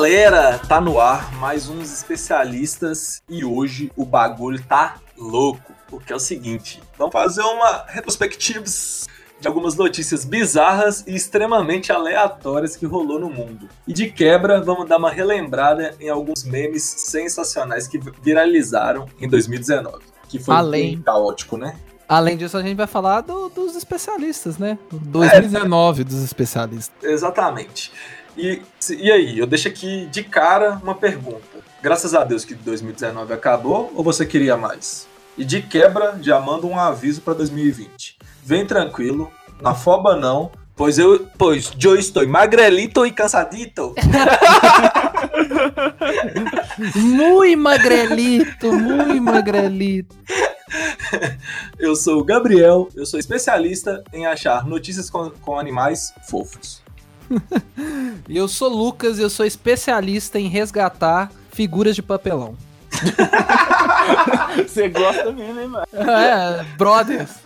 galera, tá no ar mais uns especialistas e hoje o bagulho tá louco, porque é o seguinte, vamos fazer uma retrospectiva de algumas notícias bizarras e extremamente aleatórias que rolou no mundo. E de quebra, vamos dar uma relembrada em alguns memes sensacionais que viralizaram em 2019, que foi Além. bem caótico, né? Além disso, a gente vai falar do- dos especialistas, né? 2019 dos especialistas. Exatamente. E, e aí, eu deixo aqui de cara uma pergunta. Graças a Deus que 2019 acabou ou você queria mais? E de quebra, já mando um aviso para 2020. Vem tranquilo, na foba não, pois eu, pois eu estou magrelito e cansadito. Muito magrelito, muito magrelito. Eu sou o Gabriel, eu sou especialista em achar notícias com, com animais fofos. E eu sou Lucas e eu sou especialista em resgatar figuras de papelão. Você gosta mesmo, hein, mano? É, brothers.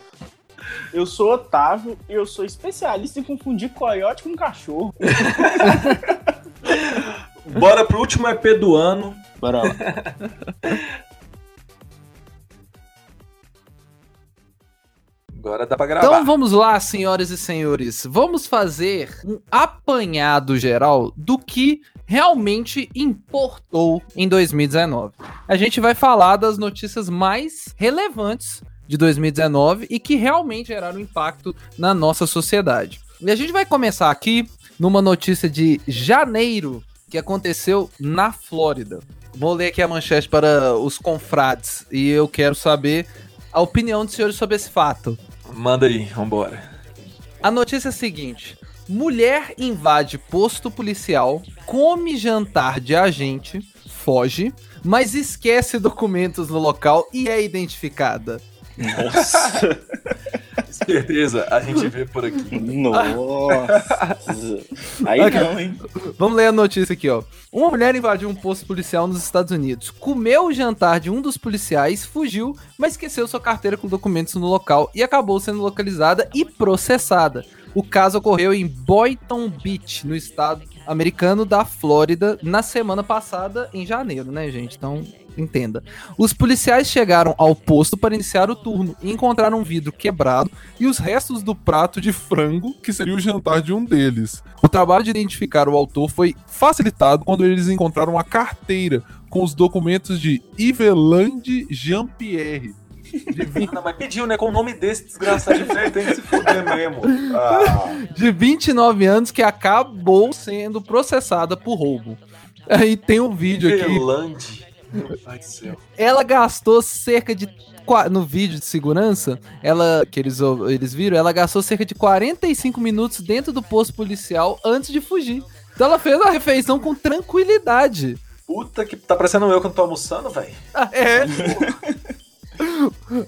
Eu sou Otávio e eu sou especialista em confundir coiote com cachorro. Bora pro último EP do ano. Bora lá. Agora dá pra gravar. Então vamos lá, senhoras e senhores. Vamos fazer um apanhado geral do que realmente importou em 2019. A gente vai falar das notícias mais relevantes de 2019 e que realmente geraram impacto na nossa sociedade. E a gente vai começar aqui numa notícia de janeiro que aconteceu na Flórida. Vou ler aqui a manchete para os confrades e eu quero saber a opinião dos senhores sobre esse fato. Manda aí, vambora. A notícia é a seguinte: mulher invade posto policial, come jantar de agente, foge, mas esquece documentos no local e é identificada. Nossa. Certeza, a gente vê por aqui. Nossa. Aí não, hein? Vamos ler a notícia aqui, ó. Uma mulher invadiu um posto policial nos Estados Unidos, comeu o jantar de um dos policiais, fugiu, mas esqueceu sua carteira com documentos no local e acabou sendo localizada e processada. O caso ocorreu em Boynton Beach, no estado americano da Flórida, na semana passada, em janeiro, né, gente? Então, entenda. Os policiais chegaram ao posto para iniciar o turno e encontraram um vidro quebrado e os restos do prato de frango, que seria o jantar de um deles. O trabalho de identificar o autor foi facilitado quando eles encontraram a carteira com os documentos de Ivelande Jean-Pierre. De 20... Não, mas pediu, né? Com o nome desse desgraçado de velho, tem que se fuder mesmo. Ah, de 29 anos que acabou sendo processada por roubo. Aí tem um vídeo aqui. Céu. Ela gastou cerca de no vídeo de segurança, ela que eles, eles viram, ela gastou cerca de 45 minutos dentro do posto policial antes de fugir. Então ela fez a refeição com tranquilidade. Puta que tá parecendo eu quando tô almoçando, velho. É.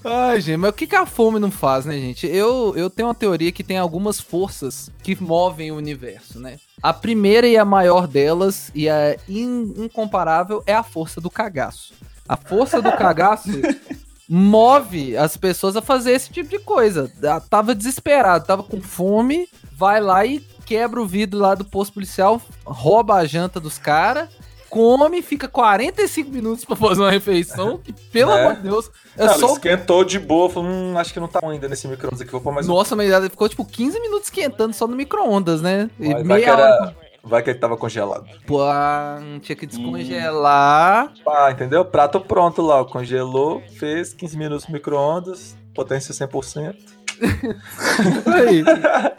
Ai, gente, mas o que, que a fome não faz, né, gente? Eu, eu tenho uma teoria que tem algumas forças que movem o universo, né? A primeira e a maior delas, e a in- incomparável, é a força do cagaço. A força do cagaço move as pessoas a fazer esse tipo de coisa. Ela Tava desesperado, tava com fome, vai lá e quebra o vidro lá do posto policial, rouba a janta dos caras, come, fica 45 minutos pra fazer uma refeição, que, pelo É. amor de Deus, é só... esquentou de boa, falou, hum, acho que não tá ainda nesse micro-ondas aqui, vou pôr mais um. Nossa, mas ela ficou tipo 15 minutos esquentando só no micro-ondas, né? E Vai, meia hora. era... vai que ele tava congelado. Pô, tinha que descongelar. Ah, entendeu? Prato pronto lá, congelou, fez 15 minutos no micro-ondas, potência 100%.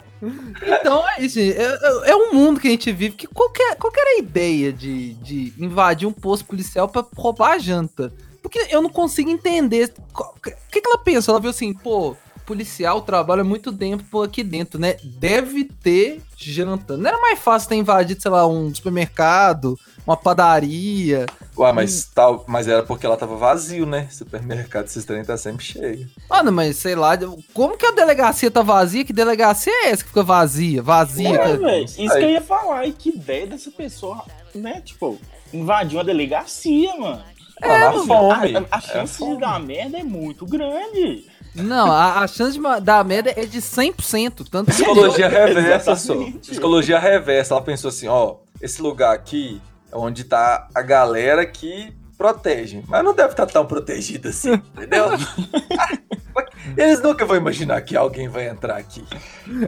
Então é isso. É, é- é um mundo que a gente vive que qualquer, qualquer ideia de, de invadir um posto policial pra roubar a janta. Porque eu não consigo entender. O que, que ela pensa? Ela viu assim, pô, policial trabalha muito tempo aqui dentro, né? Deve ter janta. Não era mais fácil ter invadido, sei lá, um supermercado, uma padaria. Ué, mas, tal, mas era porque ela tava vazio, né? Supermercado, esses trem tá sempre cheio. Mano, mas sei lá, como que a delegacia tá vazia? Que delegacia é essa que fica vazia? Vazia. É, isso que eu ia falar. E que ideia dessa pessoa, né? Tipo, invadir uma delegacia, mano. É, na Assim, fome. A, a- a É chance fome. de dar merda é muito grande. Não, a, a chance de dar merda é de 100%. Tanto que Psicologia reversa, só. Psicologia reversa. Ela pensou assim, ó, esse lugar aqui onde tá a galera que protege. Mas não deve estar tão protegida assim, entendeu? Eles nunca vão imaginar que alguém vai entrar aqui.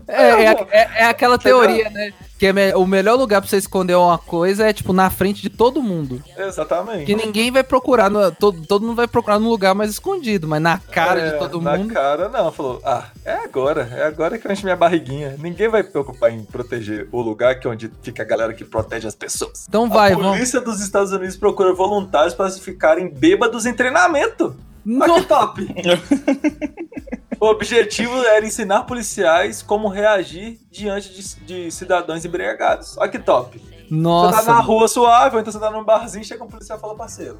É, é, é, é aquela teoria, né? Que é o melhor lugar pra você esconder uma coisa é, tipo, na frente de todo mundo. Exatamente. Que ninguém vai procurar, no- todo, todo mundo vai procurar num lugar mais escondido, mas na cara É, de todo na mundo. cara, não. Falou, ah, é agora. É agora que eu encho minha barriguinha. Ninguém vai preocupar em proteger o lugar que é onde fica a galera que protege as pessoas. Então vai, a vamos. polícia dos Estados Unidos procura voluntários para ficarem bêbados em treinamento. Que top! o objetivo era ensinar policiais como reagir diante de, de cidadãos embriagados. Olha que top! Você tá na Nossa, rua suave, ou então você tá num barzinho, chega um policial e fala, parceiro,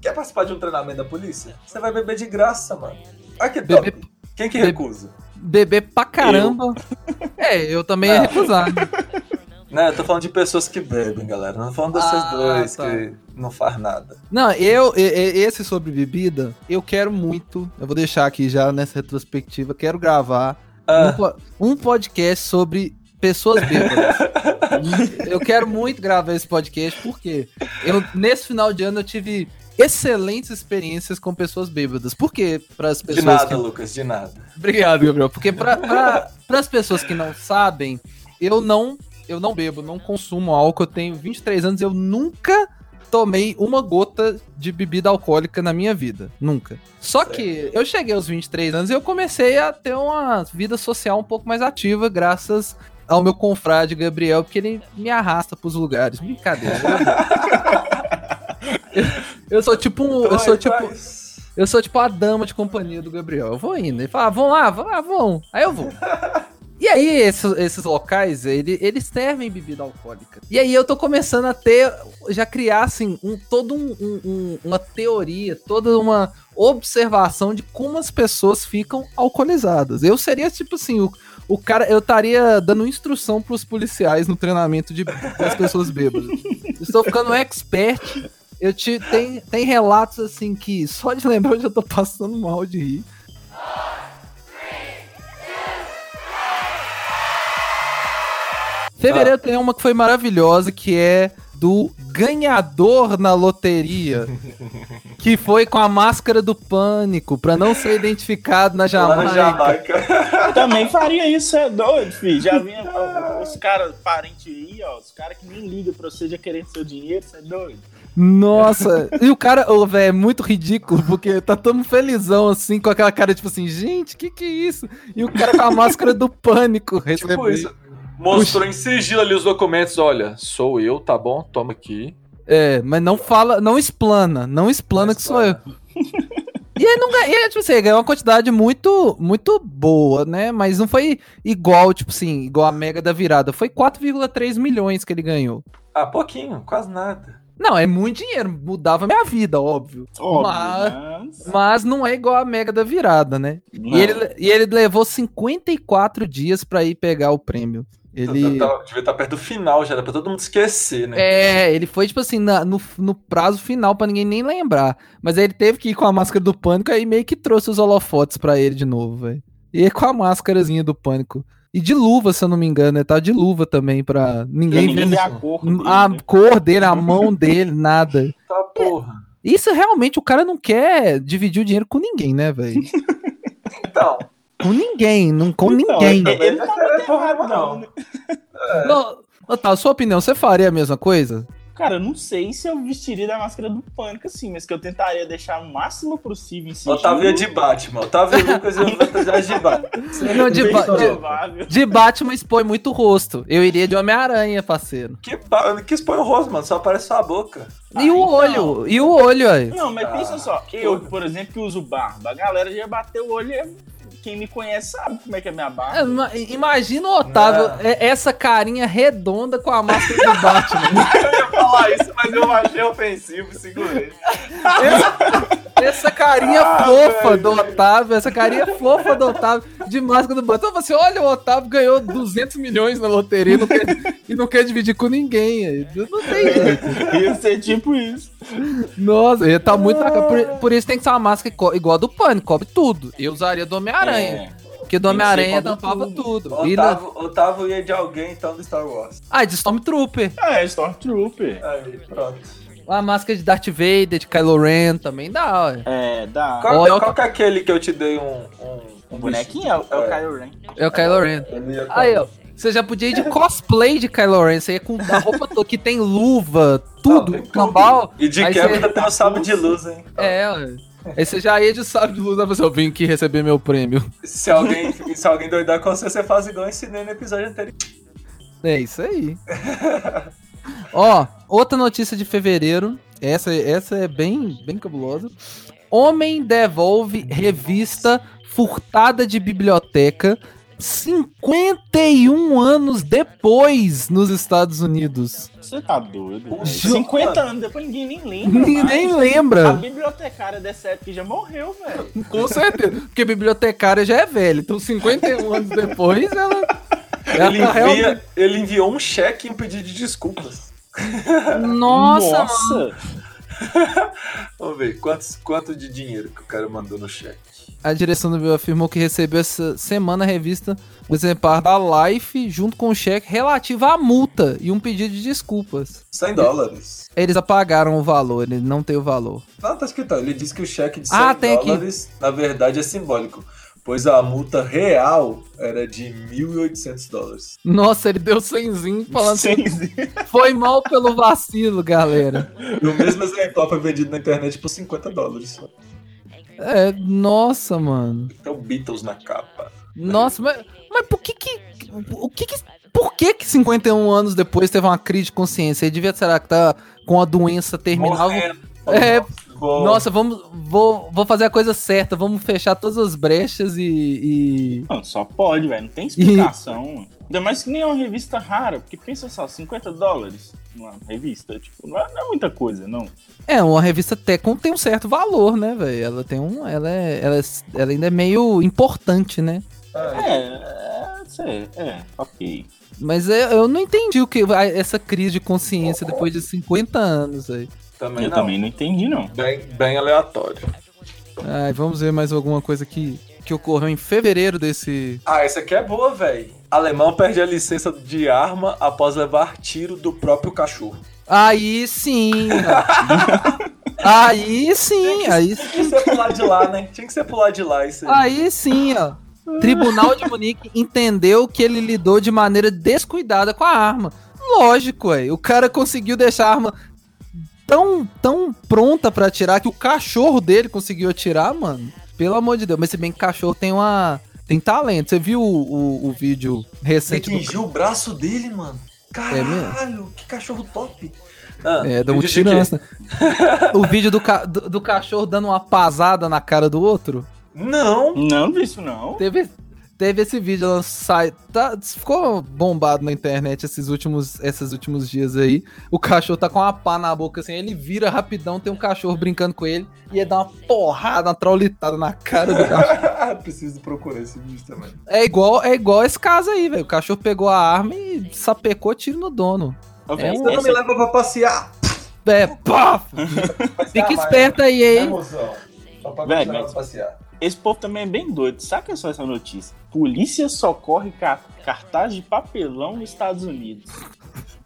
quer participar de um treinamento da polícia? Você vai beber de graça, mano. Olha que top! Quem que recusa? beber pra caramba. É, eu também ia Ah. recusar. Né, eu tô falando de pessoas que bebem, galera. Não tô falando desses Ah, dois tá. que não faz nada. Não, eu, esse sobre bebida, eu quero muito. Eu vou deixar aqui já nessa retrospectiva. Quero gravar um, Ah, po- um podcast sobre pessoas bêbadas. eu quero muito gravar esse podcast porque eu, nesse final de ano eu tive excelentes experiências com pessoas bêbadas. Por quê? Para as de pessoas nada, que... Lucas, de nada. Obrigado, Gabriel. Porque para as pessoas que não sabem, eu não eu não bebo, não consumo álcool. Eu tenho 23 anos eu nunca tomei uma gota de bebida alcoólica na minha vida. Nunca. Só que eu cheguei aos 23 anos e eu comecei a ter uma vida social um pouco mais ativa, graças ao meu confrade Gabriel, porque ele me arrasta pros lugares. Brincadeira. Eu, eu sou tipo um. Eu sou tipo. Eu sou tipo a dama de companhia do Gabriel. Eu vou indo. Ele fala, ah, vão lá, vão lá, vão. Aí eu vou. E aí, esses, esses locais, ele, eles servem bebida alcoólica. E aí eu tô começando a ter, já criar, assim, um, todo um, um- um- uma teoria, toda uma observação de como as pessoas ficam alcoolizadas. Eu seria, tipo assim, o, o cara, eu estaria dando instrução pros policiais no treinamento de, das pessoas bêbadas. Estou ficando um expert. Eu te, tem, tem relatos, assim, que só de lembrar eu já tô passando mal de rir. Fevereiro tem uma que foi maravilhosa, que é do ganhador na loteria, que foi com a máscara do pânico, pra não ser identificado na Lá na Jamaica. Jamaica. Também faria isso, é doido, filho. Já vinha os caras, parentes aí, ó, os caras que nem ligam pra você já querendo seu dinheiro, você é doido. Nossa, e o cara, ô, velho, é muito ridículo, porque tá todo felizão, assim, com aquela cara, tipo assim, gente, que que é isso? E o cara com a máscara do pânico Tipo recebeu. isso. Mostrou em sigilo ali os documentos. Olha, sou eu, tá bom? Toma aqui. É, mas não fala, não explana, não explana Não que sou eu. E aí não ganhou, tipo assim, ele ganhou uma quantidade muito, muito boa, né? Mas não foi igual, tipo assim, igual a Mega da Virada. Foi 4,3 milhões que ele ganhou. Ah, pouquinho, quase nada. Não, é muito dinheiro, mudava minha vida, óbvio. Óbvio, Mas- mas... Mas não é igual a Mega da Virada, né? Não. E ele, e ele levou 54 dias pra ir pegar o prêmio. Ele. Tá- Devia estar perto do final já, era pra todo mundo esquecer, né? É, ele foi, tipo assim, na- no, no prazo final pra ninguém nem lembrar. Mas aí ele teve que ir com a máscara do pânico, aí meio que trouxe os holofotes pra ele de novo, velho. E aí com a máscarazinha do pânico. E de luva, se eu não me engano, né? Tá de luva também pra ninguém, Ninguém ver a cor dele, a né? cor dele, a mão dele, nada. Tá porra. Isso realmente o cara não quer dividir o dinheiro com ninguém, né, velho? Então, Com ninguém, não com Então, ninguém. ele- não tá errado, não. não. né? Não, Otávio, sua opinião, você faria a mesma coisa? Cara, eu não sei se eu vestiria da máscara do pânico assim, mas que eu tentaria deixar o máximo possível em sigilo. Otávio é de Batman. Otávio e Lucas iam fantasiar de Batman. Não, de, ba- de, provável. de Batman expõe muito rosto. Eu iria de Homem-Aranha, parceiro. Que, que expõe o rosto, mano. Só aparece sua boca. E o então. olho, e o olho aí. Não, mas Ah, pensa só, eu, por exemplo, que uso barba, a galera já bateu o olho e quem me conhece sabe como é que é minha barba. Imagina o Otávio, Não. é- essa carinha redonda com a máscara do Batman. Eu ia falar isso, mas eu achei ofensivo, segurei. Essa, essa carinha Ah, fofa velho. do Otávio, essa carinha fofa do Otávio de máscara do Batman. Então você olha, o Otávio ganhou 200 milhões na loteria e não quer, e não quer dividir com ninguém. Não tem jeito. Ia ser tipo isso. Nossa, ele tá muito. na cara. Por, por isso tem que ser uma máscara igual a do Pânico, cobre tudo. Eu usaria do Homem-Aranha. É. Porque do Homem-Aranha tampava tudo. tudo. E na- Otávio, Otávio ia de alguém, então, do Star Wars. Ah, de Stormtrooper. É, Stormtrooper. Aí, pronto. A máscara de Darth Vader, de Kylo Ren também dá, ué. É, dá. Qual, Olha- qual que é aquele que eu te dei um... Um, O bonequinho é, o- é o Kylo Ren. É o Kylo Ren. Ia Aí, ó. Você já podia ir de cosplay de Kylo Ren. Você ia com a roupa toda que tem luva, tudo, cambal. E de quebra você- tem um sábio de luz, hein? É, ué. Aí você já ia de sábio de luz, né? Você, eu vim aqui receber meu prêmio. Se alguém, se alguém doidar com você, você faz igual eu ensinei no episódio anterior. É isso aí. Ó, outra notícia de fevereiro. Essa, essa é bem, bem cabulosa. Homem devolve revista furtada de biblioteca 51 anos depois nos Estados Unidos. Você tá doido? Ju- 50 anos depois ninguém nem lembra. Ninguém mais. A lembra. bibliotecária dessa época já morreu, velho. Com certeza. Porque bibliotecária já é velha. Então, 51 anos depois, ela. ela Ele, tá realmente- envia, ele enviou um cheque em pedido de desculpas. Nossa, Nossa. Vamos ver, quantos, quanto de dinheiro que o cara mandou no cheque? A direção do Bill afirmou que recebeu essa semana a revista o exemplar da Life junto com um cheque relativo à multa e um pedido de desculpas. 100 dólares. Eles apagaram o valor, ele não tem o valor. Não, tá escrito, ele disse que o cheque de 100 Ah, dólares, na verdade, é simbólico, pois a multa real era de 1.800 dólares. Nossa, ele deu 100 falando assim, Sim, foi mal pelo vacilo, galera. E o mesmo exemplar foi vendido na internet por 50 dólares. É, nossa, mano. Tem o Beatles na capa. Nossa, mas, mas por que que... O que que... Por que que 51 anos depois teve uma crise de consciência? Ele devia, será que tá com a doença terminal? É, Vou- Nossa, vamos, vou, vou fazer a coisa certa, vamos fechar todas as brechas e. e- Não, só pode, velho. Não tem explicação. Ainda mais que nem é uma revista rara, porque pensa só, 50 dólares numa revista, tipo, não é, não é muita coisa, não. É, uma revista Tecon tem um certo valor, né, velho? Ela tem um. Ela, é, ela, é- ela ainda é meio importante, né? Ah, É, é, sei, é, ok. Mas é- eu não entendi o que. Essa crise de consciência depois de 50 anos aí. também Eu não. também não entendi, não. Bem, bem aleatório. Ai, vamos ver mais alguma coisa que, que ocorreu em fevereiro desse. Ah, essa aqui é boa, velho. Alemão perde a licença de arma após levar tiro do próprio cachorro. Aí sim! aí sim! Aí sim! Tinha que ser lado de lá, né? Tinha que ser lado de lá isso aí. Aí sim, ó. Tribunal de Munique entendeu que ele lidou de maneira descuidada com a arma. Lógico, ué. O cara conseguiu deixar a arma tão, tão pronta pra atirar que o cachorro dele conseguiu atirar, mano. Pelo amor de Deus. Mas se bem que cachorro tem uma. Tem talento. Você viu o, o, o vídeo recente do. atingiu o braço dele, mano. É mesmo? Caralho, que cachorro top. Ah, É, dá um tirança. o vídeo do, ca- do, do cachorro dando uma pasada na cara do outro. Não. Não vi isso, não. Teve, teve esse vídeo lá no site. Tá, ficou bombado na internet esses últimos, esses últimos dias aí. O cachorro tá com uma pá na boca assim, ele vira rapidão, tem um cachorro brincando com ele e ele dá uma porrada, uma traulitada na cara do cachorro. Preciso procurar esse vídeo também. É igual, é igual esse caso aí, velho. O cachorro pegou a arma e sapecou tiro no dono. Um- Você não me leva pra passear. É, pá! Fica esperto aí, É, hein? mozão. Só pra Véi, me levar mas- pra passear. Esse povo também é bem doido. Saca só essa notícia. Polícia socorre ca cartaz de papelão nos Estados Unidos.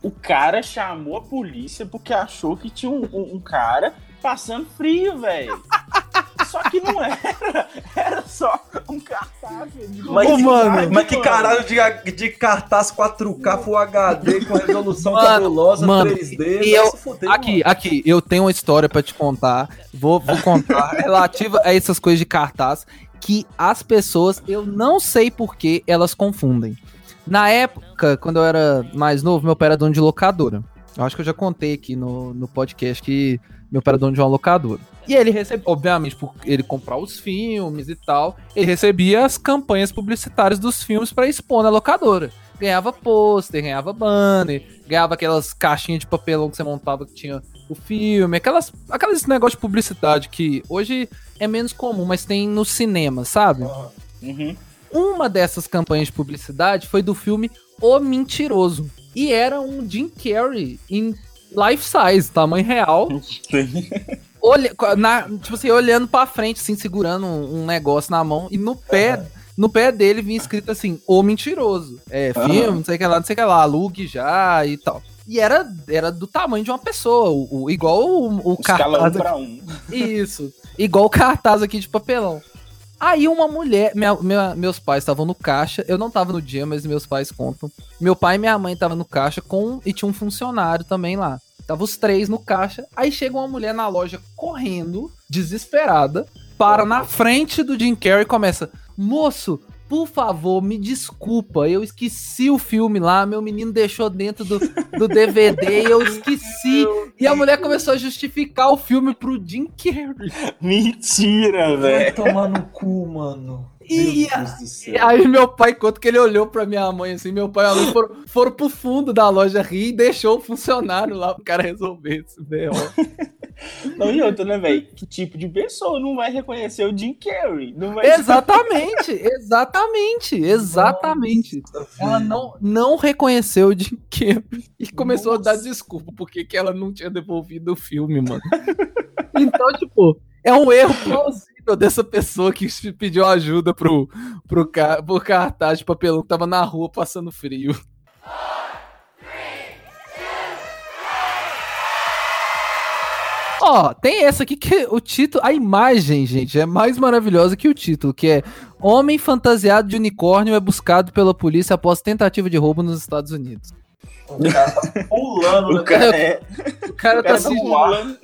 O cara chamou a polícia porque achou que tinha um, um- um cara passando frio, velho. Só que não era. Era só um cartaz. velho, de Mas, Ô, mano. mas que caralho de, de cartaz 4K Full HD com resolução Mano, cabulosa mano, 3D? e eu- se fuder, Aqui, aqui, eu tenho uma história pra te contar. Vou, vou contar relativa a essas coisas de cartaz que as pessoas, eu não sei por que elas confundem. Na época, quando eu era mais novo, meu pai era dono de locadora. Eu acho que eu já contei aqui no, no podcast que meu pai era dono de uma locadora. E ele recebia, obviamente, por ele comprar os filmes e tal, ele recebia as campanhas publicitárias dos filmes pra expor na locadora. Ganhava pôster, ganhava banner, ganhava aquelas caixinhas de papelão que você montava que tinha o filme, aquelas, aqueles negócios de publicidade que hoje é menos comum, mas tem no cinema, sabe? Uhum. Uma dessas campanhas de publicidade foi do filme O Mentiroso. E era um Jim Carrey em life size, tamanho real. Olha, na, tipo assim, olhando pra frente, assim, segurando um, um negócio na mão. E no pé no pé dele vinha escrito assim, o mentiroso. É, filme, não sei o que lá, não sei o que lá, alugue já e tal. E era, era do tamanho de uma pessoa, o, o- igual o, o Escala um cartaz pra aqui. um. Isso, igual o cartaz aqui de papelão. Aí uma mulher, minha- minha- meus pais estavam no caixa, eu não tava no dia, mas meus pais contam. Meu pai e minha mãe estavam no caixa com e tinha um funcionário também lá. Tava os três no caixa. Aí chega uma mulher na loja correndo, desesperada, para na frente do Jim Carrey e começa: Moço, por favor, me desculpa, eu esqueci o filme lá, meu menino deixou dentro do, do DVD, eu esqueci. E a mulher começou a justificar o filme pro Jim Carrey. Mentira, Vai velho. tomar no cu, mano. E E aí meu pai conta que ele olhou pra minha mãe assim, meu pai e a mãe foram, foram pro fundo da loja rir e deixou o funcionário lá pro cara resolver esse B.O. Não, e outra, né, velho? Que tipo de pessoa não vai reconhecer o Jim Carrey? Não vai Exatamente, exatamente, exatamente. Ela não, não reconheceu o Jim Carrey e começou a dar desculpa porque que ela não tinha devolvido o filme, mano. Então, tipo, é um erro plausível dessa pessoa que pediu ajuda pro, pro, ca- pro cartaz de papelão que tava na rua passando frio. Ó, tem essa aqui que o título, a imagem, gente, é mais maravilhosa que o título, que é Homem fantasiado de unicórnio é buscado pela polícia após tentativa de roubo nos Estados Unidos. O cara tá pulando, O né? cara, é, O cara o tá cara se tá voando.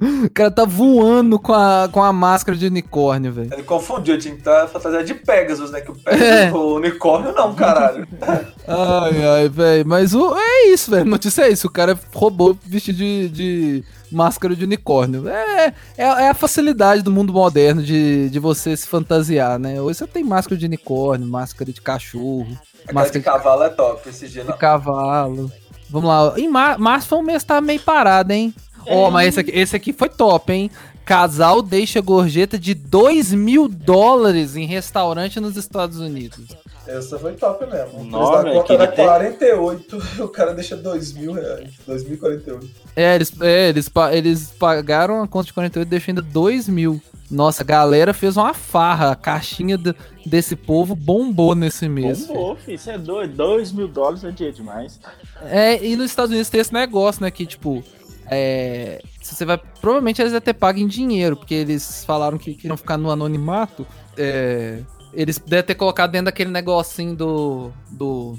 O cara tá voando com a, com a máscara de unicórnio, velho. Ele confundiu, tinha que estar fantasiado de Pegasus, né? Que o Pegasus, É. o unicórnio não, caralho. Ai, ai, velho. Mas o, é isso, velho. Notícia é isso. O cara roubou vestido de, de máscara de unicórnio. É, é, é a facilidade do mundo moderno de, de você se fantasiar, né? Hoje você tem máscara de unicórnio, máscara de cachorro, Aquela máscara de de, cavalo é top, esse dia de não. cavalo. Vamos lá. Em mar, março foi um mês que tá meio parado, hein? Ó, mas esse aqui, esse aqui foi top, hein? Casal deixa gorjeta de 2 mil dólares em restaurante nos Estados Unidos. Essa foi top mesmo. O Nossa, preço da conta era queria ter- 48, o cara deixa 2 mil reais. 2.048. É, eles, é, eles, eles pagaram a conta de 48 e deixou ainda 2 mil. Nossa, a galera fez uma farra. A caixinha do- desse povo bombou nesse mês. Bombou, filho. Isso é doido. 2 mil dólares é dia demais. É, e nos Estados Unidos tem esse negócio, né? Que, tipo, é, se você vai. Provavelmente eles devem ter pago em dinheiro, porque eles falaram que queriam ficar no anonimato. É, eles devem ter colocado dentro daquele negocinho do. do.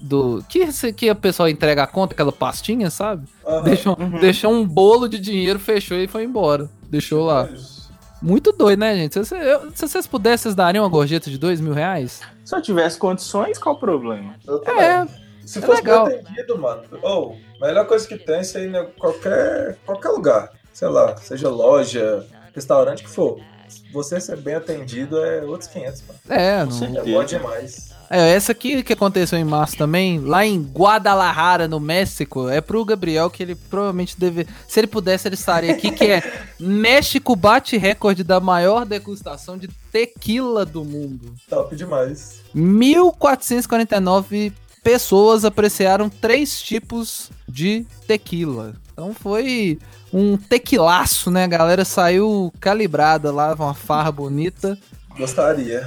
do. Que, que a pessoa entrega a conta, aquela pastinha, sabe? Aham. Deixou, deixou um bolo de dinheiro, fechou e foi embora. Deixou lá. Muito doido, né, gente? Se, você- eu- se vocês pudessem, vocês dariam uma gorjeta de dois mil reais? Se eu tivesse condições, qual o problema? É, Se é fosse legal. mano. Ou, melhor coisa que tem é isso aí em qualquer, qualquer lugar. Sei lá, seja loja, restaurante que for. Você ser bem atendido é outros 500, mano. é, não. É bom demais. É, essa aqui que aconteceu em março também, lá em Guadalajara, no México, é pro Gabriel que ele provavelmente deve. Se ele pudesse, ele estaria aqui, que é México bate recorde da maior degustação de tequila do mundo. Top demais. 1449 pessoas apreciaram três tipos de tequila. Então foi um tequilaço, né? A galera saiu calibrada lá, uma farra bonita. Gostaria.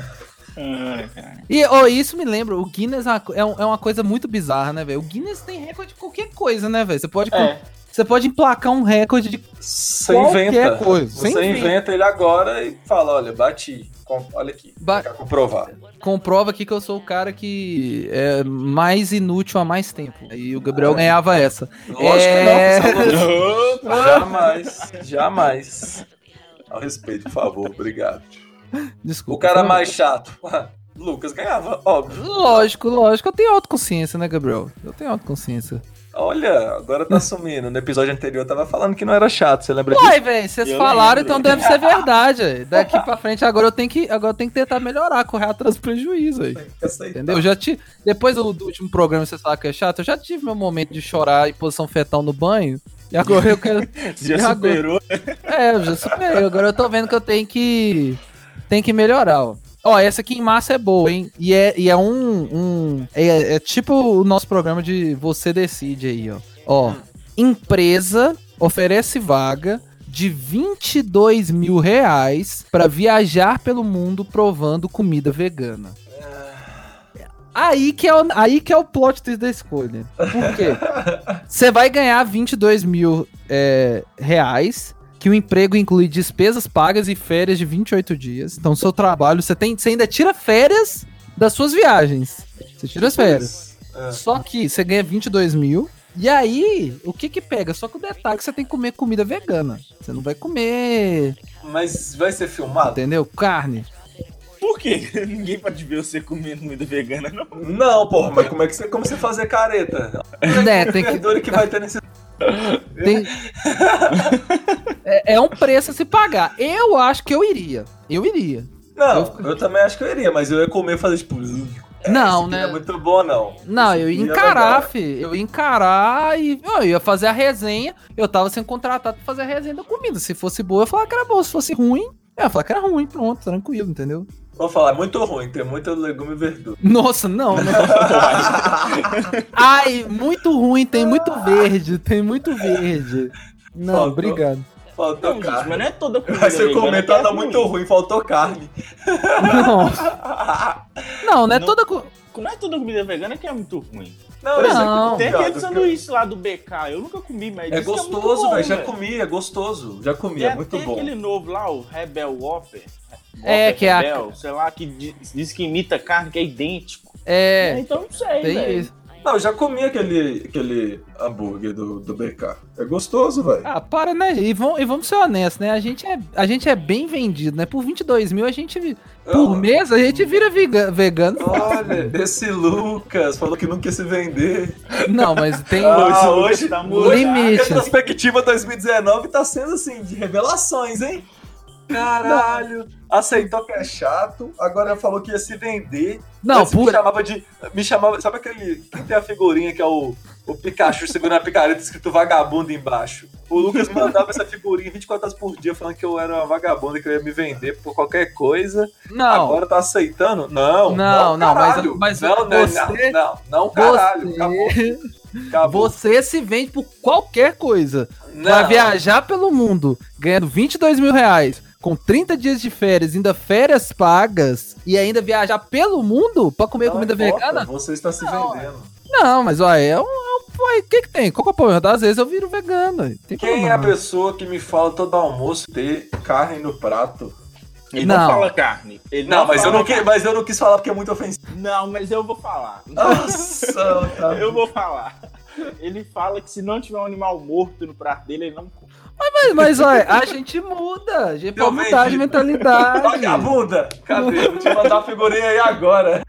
E ó, isso me lembra, o Guinness é uma, é é uma coisa muito bizarra, né, velho? O Guinness tem recorde de qualquer coisa, né, velho? Você pode, É, você pode emplacar um recorde de. Você Qualquer inventa. coisa. Você Você inventa. ele agora e fala, olha, bati. Olha aqui. Ba- Pra comprovar. Comprova aqui que eu sou o cara que é mais inútil há mais tempo. E o Gabriel ganhava essa. Lógico É. que não. você é. Jamais. Jamais. Ao respeito, por favor. Obrigado. Desculpa. O cara foi- mais chato. Lucas ganhava, óbvio. Lógico, lógico. Eu tenho autoconsciência, né, Gabriel? Eu tenho autoconsciência. Olha, agora tá sumindo. No episódio anterior eu tava falando que não era chato, você lembra disso? Uai, velho, vocês Eu falaram, lembro. então deve ser verdade. velho. Daqui pra frente, agora eu tenho que, agora eu tenho que tentar melhorar, correr atrás do prejuízo aí. Entendeu? Eu já tive. Depois do, do último programa, vocês falaram que é chato, eu já tive meu momento de chorar em posição fetal no banho. E agora eu quero. já agora? superou. É, eu já superei. Agora eu tô vendo que eu tenho que. Tem que melhorar, ó. Ó, essa aqui em massa é boa, hein? E é, e é um. um é, é tipo o nosso programa de Você Decide aí, ó. Ó, empresa oferece vaga de 22 mil reais pra viajar pelo mundo provando comida vegana. Aí que, é o, aí que é o plot twist da escolha. Por quê? Você vai ganhar 22 mil é, reais, que o emprego inclui despesas pagas e férias de 28 dias. Então, seu trabalho, você, tem, você ainda tira férias das suas viagens. Você tira as férias. É. Só que você ganha 22 mil. E aí, o que que pega? Só que o detalhe é que você tem que comer comida vegana. Você não vai comer, Mas vai ser filmado? entendeu? Carne. Por quê? Ninguém pode ver você comendo comida vegana, não. Não, porra, mas como é que você, como você fazer careta? Né, tem que, Vendedor que vai ter nesse. Tem... é, é um preço a se pagar. Eu acho que eu iria. Eu iria. Não, eu também acho que eu iria, mas eu ia comer e fazer tipo. "É, Não, né? Não é muito bom, não. Não, eu ia é encarar, fi. Eu ia encarar e eu ia fazer a resenha. Eu tava sendo contratado pra fazer a resenha da comida. Se fosse boa, eu falava que era boa. Se fosse ruim, eu ia falar que era ruim. Pronto, tranquilo, entendeu? Vou falar, é muito ruim, tem muito legume e verdura. Nossa, não, não. Ai, muito ruim, tem muito verde, tem muito verde. Não, Faltou. obrigado. Faltou Não, gente, carne. mas não é toda comida Vai ser comentado, que tá é muito ruim, faltou carne. Não, não, não é Não. toda. Não é toda comida vegana que é muito ruim. Não, Por isso exemplo, Não. tem aquele sanduíche lá do BK, eu nunca comi, mas É muito gostoso, bom, velho. Já comi, é gostoso. Já comi, Tem, é muito tem bom. aquele novo lá, o Rebel Whopper. É, Whopper que é a- Rebel, sei lá, que diz, diz que imita carne, que é idêntico. É, Então não sei, tem velho. Não, eu já comi aquele, aquele hambúrguer do, do BK. É gostoso, velho. Ah, para, né? E, vamos, e vamos ser honestos, né? A gente, é, a gente é bem vendido, né? Por 22 mil, a gente. Por Ah. mês, a gente vira vega- vegano. Olha, esse Lucas falou que nunca ia se vender. Não, mas tem. Ah, hoje tá hoje mudando. Limite. A retrospectiva 2019 tá sendo assim, de revelações, hein? Caralho. Aceitou que é chato, agora falou que ia se vender. Não, Antes me chamava de. Me chamava. Sabe aquele. Quem tem a figurinha que é o, o Pikachu segurando a picareta escrito vagabundo embaixo? O Lucas mandava essa figurinha 24 horas por dia falando que eu era uma vagabunda, que eu ia me vender por qualquer coisa. Não. Agora tá aceitando? Não. Não, não, mas- caralho. mas não, não, você- não, não, não, caralho. Você, Acabou. acabou. você se vende por qualquer coisa. Vai Não. viajar pelo mundo ganhando 22 mil reais, com 30 dias de férias, ainda férias pagas, e ainda viajar pelo mundo pra comer Não comida importa, vegana? Você está se Não, vendendo. Não, mas olha, é um. é O que, que tem? Qual que é o problema? Às vezes eu viro vegano. Tem Quem é problema. a pessoa que me fala todo almoço ter carne no prato? Ele não, Não. fala carne. Ele Não, mas eu não, que, mas eu não quis falar porque é muito ofensivo. Não, mas eu vou falar. Nossa, tá. Eu vou falar. Ele fala que se não tiver um animal morto no prato dele, ele não come. Mas, mas olha, a gente muda. A gente pode mudar de mentalidade. Vagabunda! Cadê? Vou te mandar a figurinha aí agora.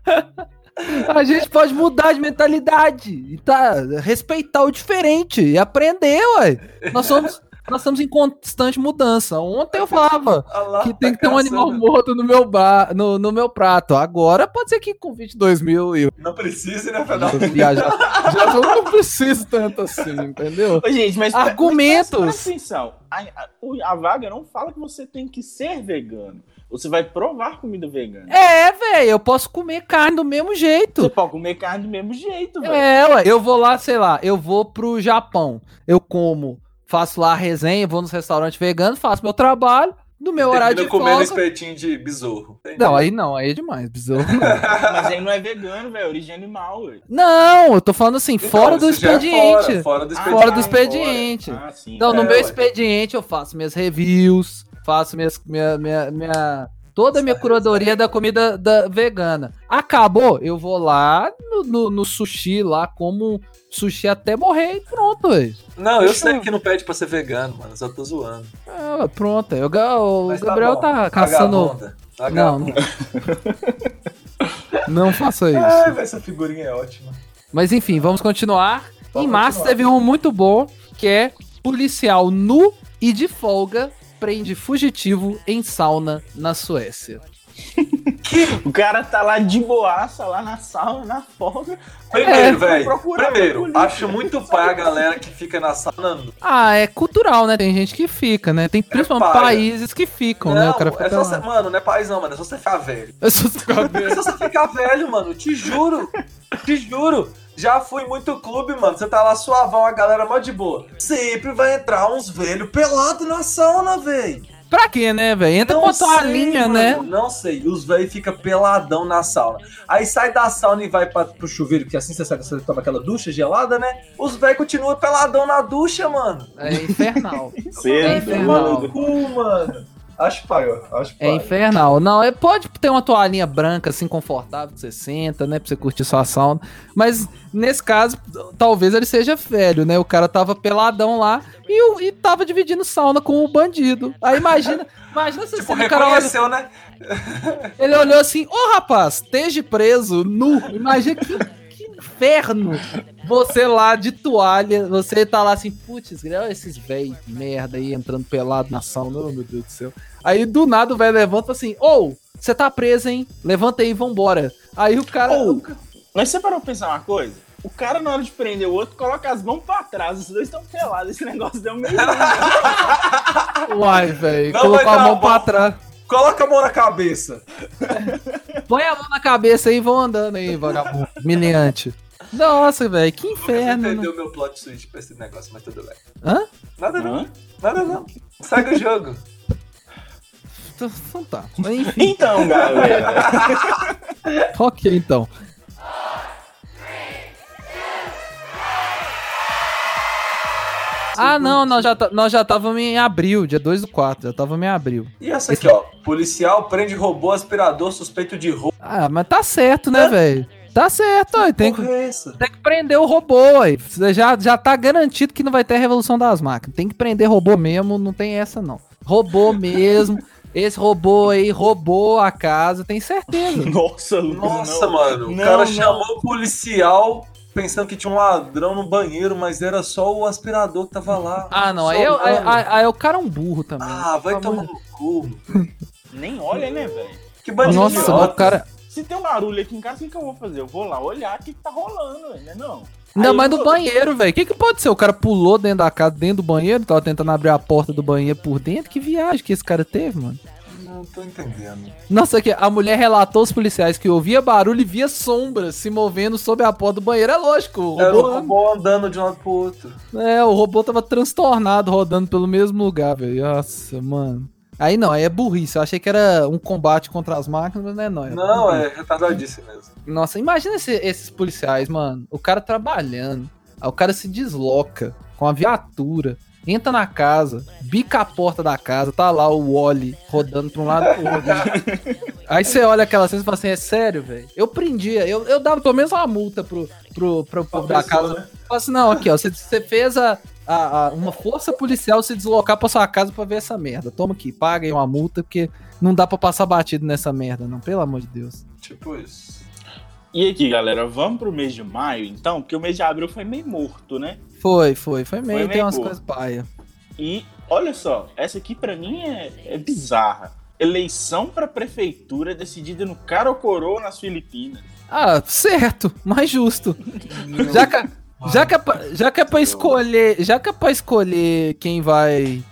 A gente pode mudar de mentalidade e tá, respeitar o diferente e aprender, ué. Nós somos, nós estamos em constante mudança. Ontem eu falava lá, que tem tá que ter um animal morto no meu, bar, no, no meu prato. Agora pode ser que com 22 mil eu Não precisa, né, Fernando? viajar. Já não preciso tanto assim, entendeu? Ô, gente, mas Argumentos. Mas presta atenção. A, a- a vaga não fala que você tem que ser vegano. Você vai provar comida vegana. É, velho, eu posso comer carne do mesmo Você jeito. pode comer carne do mesmo jeito, velho. É, ué. Eu vou lá, sei lá, eu vou pro Japão. Eu como, faço lá a resenha, vou nos restaurantes veganos, faço meu trabalho. No meu horário de comendo folga. espetinho de besouro. Entendi. Não, aí não, aí é demais, besouro. Mas aí não é vegano, velho. É origem animal, velho. Não, eu tô falando assim, Então, fora do é expediente. Fora, fora do Ah, expediente. Fora do expediente. Ah, sim. Então, no É, meu ué. expediente, eu faço minhas reviews, faço minhas, minha, minha, minha- toda a minha curadoria da comida da, vegana. Acabou, eu vou lá no, no- no sushi, lá como sushi até morrer e pronto, ué. Não, eu sei que não pede pra ser vegano, mano. Só tô zoando. Ah, pronto, eu, o Mas Gabriel bom. tá, caçando... Vagabunda. Não, Vagabunda. não faça isso. Velho, essa figurinha é ótima. Mas enfim, vamos continuar. Vamos em março continuar. teve um muito bom, que é policial nu e de folga prende fugitivo em sauna na Suécia. O cara tá lá de boaça, lá na sala, na folga. Primeiro, É, velho. Primeiro, acho muito pai a galera que fica na sauna. Ah, é cultural, né? Tem gente que fica, né? Tem principalmente paia. países que ficam, né? O cara é fica só lá. você, mano, não é paizão, mano. É só você ficar velho. É só ficar É só você ficar velho, mano. Te juro. Te juro. Já fui muito clube, mano. Você tá lá suavão, a galera mó de boa. Sempre vai entrar uns velhos pelados na sauna, velho. Pra quê, né, velho? Entra com a toalhinha, né? Não sei. Os velhos ficam peladão na sauna. Aí sai da sauna e vai pra, pro chuveiro, porque assim você sabe que você toma aquela ducha gelada, né? Os velhos continuam peladão na ducha, mano. É infernal. Cedo, infernal. mano. Cu, mano. Acho paio, acho É paio. infernal. Não, é, pode ter uma toalhinha branca, assim, confortável, que você senta, né? Pra você curtir sua sauna. Mas, nesse caso, talvez ele seja velho, né? O cara tava peladão lá e, e tava dividindo sauna com o bandido. Aí imagina, imagina se Tipo, o cara olha, né? ele olhou assim, ô rapaz, esteja preso, nu. Imagina que, que inferno. Você lá de toalha, você tá lá assim, putz, olha esses véi merda aí entrando pelado na sauna, oh, meu Deus do céu. Aí do nada o velho levanta e assim, ô, você tá preso, hein? Levanta aí, vambora. Aí o cara. Ô. o ca- Mas você parou pra pensar uma coisa? O cara, na hora de prender o outro, coloca as mãos pra trás. Os dois estão pelados. Esse negócio deu meio. Uai, velho, colocou a dar mão pra trás. Coloca a mão na cabeça. Põe a mão na cabeça aí e vão andando aí, vagabundo. Miliante. Nossa, velho, que Você inferno. né? entendeu meu plot switch pra esse negócio, mas tudo bem. Hã? Nada não, Hã? nada não. Segue o jogo. Então tá. Enfim, Então, galera. ok então. Ah, não, nós já, tá- nós já távamos em abril, dia 2 do 4, já távamos em abril. E essa aqui, ó. Policial prende robô aspirador suspeito de roubo. Ah, mas tá certo, né, velho? Tá certo, ó, tem que, é tem que prender o robô, aí. Você Já, já tá garantido que não vai ter a revolução das máquinas. Tem que prender robô mesmo, não tem essa não. Robô mesmo. Esse robô aí roubou a casa, tem certeza. Nossa, Lucas. Nossa, não. mano. O Não, cara não. chamou o policial pensando que tinha um ladrão no banheiro, mas era só o aspirador que tava lá. Ah, não, aí, eu- aí, mano. aí- aí o cara é um burro também. Ah, vai tomar no cu. Nem olha, né, velho? Que bandido Nossa, o cara. Se tem um barulho aqui em casa, o que, que eu vou fazer? Eu vou lá olhar o que, que tá rolando, velho, né? Não. Ainda mais no banheiro, velho. O que, que pode ser? O cara pulou dentro da casa, dentro do banheiro, tava tentando abrir a porta do banheiro por dentro. Que viagem que esse cara teve, mano. Não tô entendendo. Nossa, aqui, a mulher relatou aos policiais que ouvia barulho e via sombras se movendo sob a porta do banheiro. É lógico, o Era o robô, robô andando de um lado pro outro. é, o robô tava transtornado rodando pelo mesmo lugar, velho. Nossa, mano. Aí não, aí é burrice. Eu achei que era um combate contra as máquinas, mas não é não. Não, é retardadice mesmo. Nossa, imagina esse- esses policiais, mano. O cara trabalhando. Aí o cara se desloca com a viatura. Entra na casa, bica a porta da casa, tá lá o Wally rodando pra um lado pro outro. Aí você olha aquela cena e fala assim: é sério, velho? Eu prendia, eu, eu dava pelo menos uma multa pro, pro, pro povo da casa. né? Fala assim: não, aqui, ó, você, você fez a, a- a- uma força policial se deslocar pra sua casa pra ver essa merda. Toma aqui, paga aí uma multa, porque não dá pra passar batido nessa merda, não, pelo amor de Deus. Tipo isso. E aqui, galera, vamos pro mês de maio, então? Porque o mês de abril foi meio morto, né? Foi, foi, foi meio, Foi tem meio umas curto. coisas paia. E olha só, essa aqui pra mim é, é bizarra. Eleição pra prefeitura decidida no cara ou coroa nas Filipinas. Ah, certo, mais justo. Já que, já, que é pra, já que é pra escolher, já que é pra escolher quem vai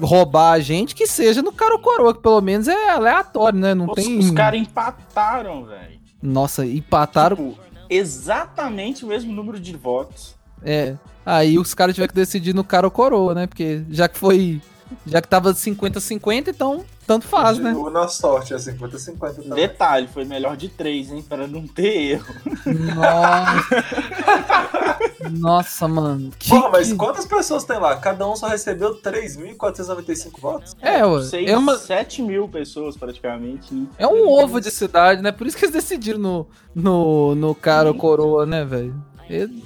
roubar a gente, que seja no cara ou coroa, que pelo menos é aleatório, né? Não Os, tem. os caras empataram, velho. Nossa, empataram. Tipo, exatamente o mesmo número de votos. É. Aí os caras tiveram que decidir no cara ou coroa, né? Porque já que foi. Já que tava 50-50, então tanto faz, né? O na sorte é 50-50 também. Detalhe, foi melhor de três, hein? Pra não ter erro. Nossa. Nossa, mano. Que, Porra, mas que- quantas pessoas tem lá? Cada um só recebeu 3.495 votos? É, ué. Seis, É uma, 7 mil pessoas praticamente. né? É um ovo de cidade, né? Por isso que eles decidiram no, no, no cara ou coroa, né, velho?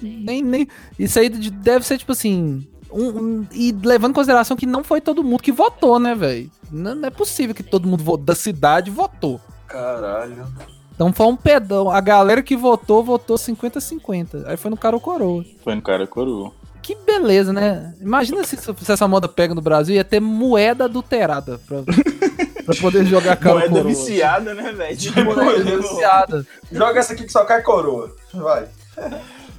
Nem, nem... Isso aí de- deve ser, tipo assim... um- um- e levando em consideração que não foi todo mundo que votou, né, velho? Não, não é possível que todo mundo da cidade votou. Caralho. Então foi um pedão. A galera que votou, votou 50-50. Aí foi no cara ou coroa. Foi no cara coroa. Que beleza, né? Imagina se, se essa moda pega no Brasil, ia ter moeda adulterada pra, pra poder jogar cara ou Moeda coroa. viciada, né, velho? Moeda viciada. Joga essa aqui que só cai coroa. Vai.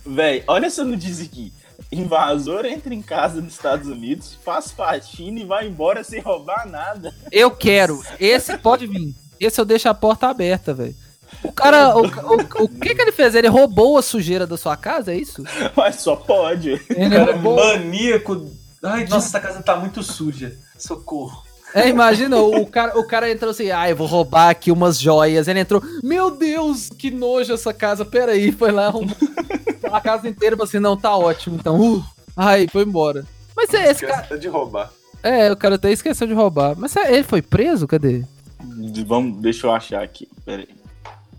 Véi, olha essa notícia aqui. Invasor entra em casa nos Estados Unidos, faz faxina e vai embora sem roubar nada. Eu quero. Esse pode vir. Esse eu deixo a porta aberta, velho. O cara, o, o, o que que ele fez? Ele roubou a sujeira da sua casa, é isso? Mas só pode. Ele Cara, roubou... maníaco. Ai, nossa, essa casa tá muito suja. Socorro. É, imagina, o cara, o cara entrou assim, ah, eu vou roubar aqui umas joias. Ele entrou, meu Deus, que nojo essa casa, peraí, foi lá, arrumou a casa inteira, falou assim, não, tá ótimo, então, uh, ai, foi embora. Mas é, esse cara, Esquece de roubar. é, o cara até esqueceu de roubar, mas é, ele foi preso, cadê? Vamos, deixa eu achar aqui. Pera aí.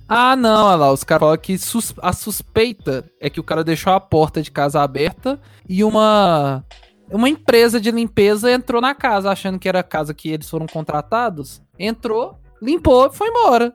Ah, não, olha lá, os caras falam que sus- a suspeita é que o cara deixou a porta de casa aberta e uma uma empresa de limpeza entrou na casa, achando que era a casa que eles foram contratados. Entrou, limpou e foi embora.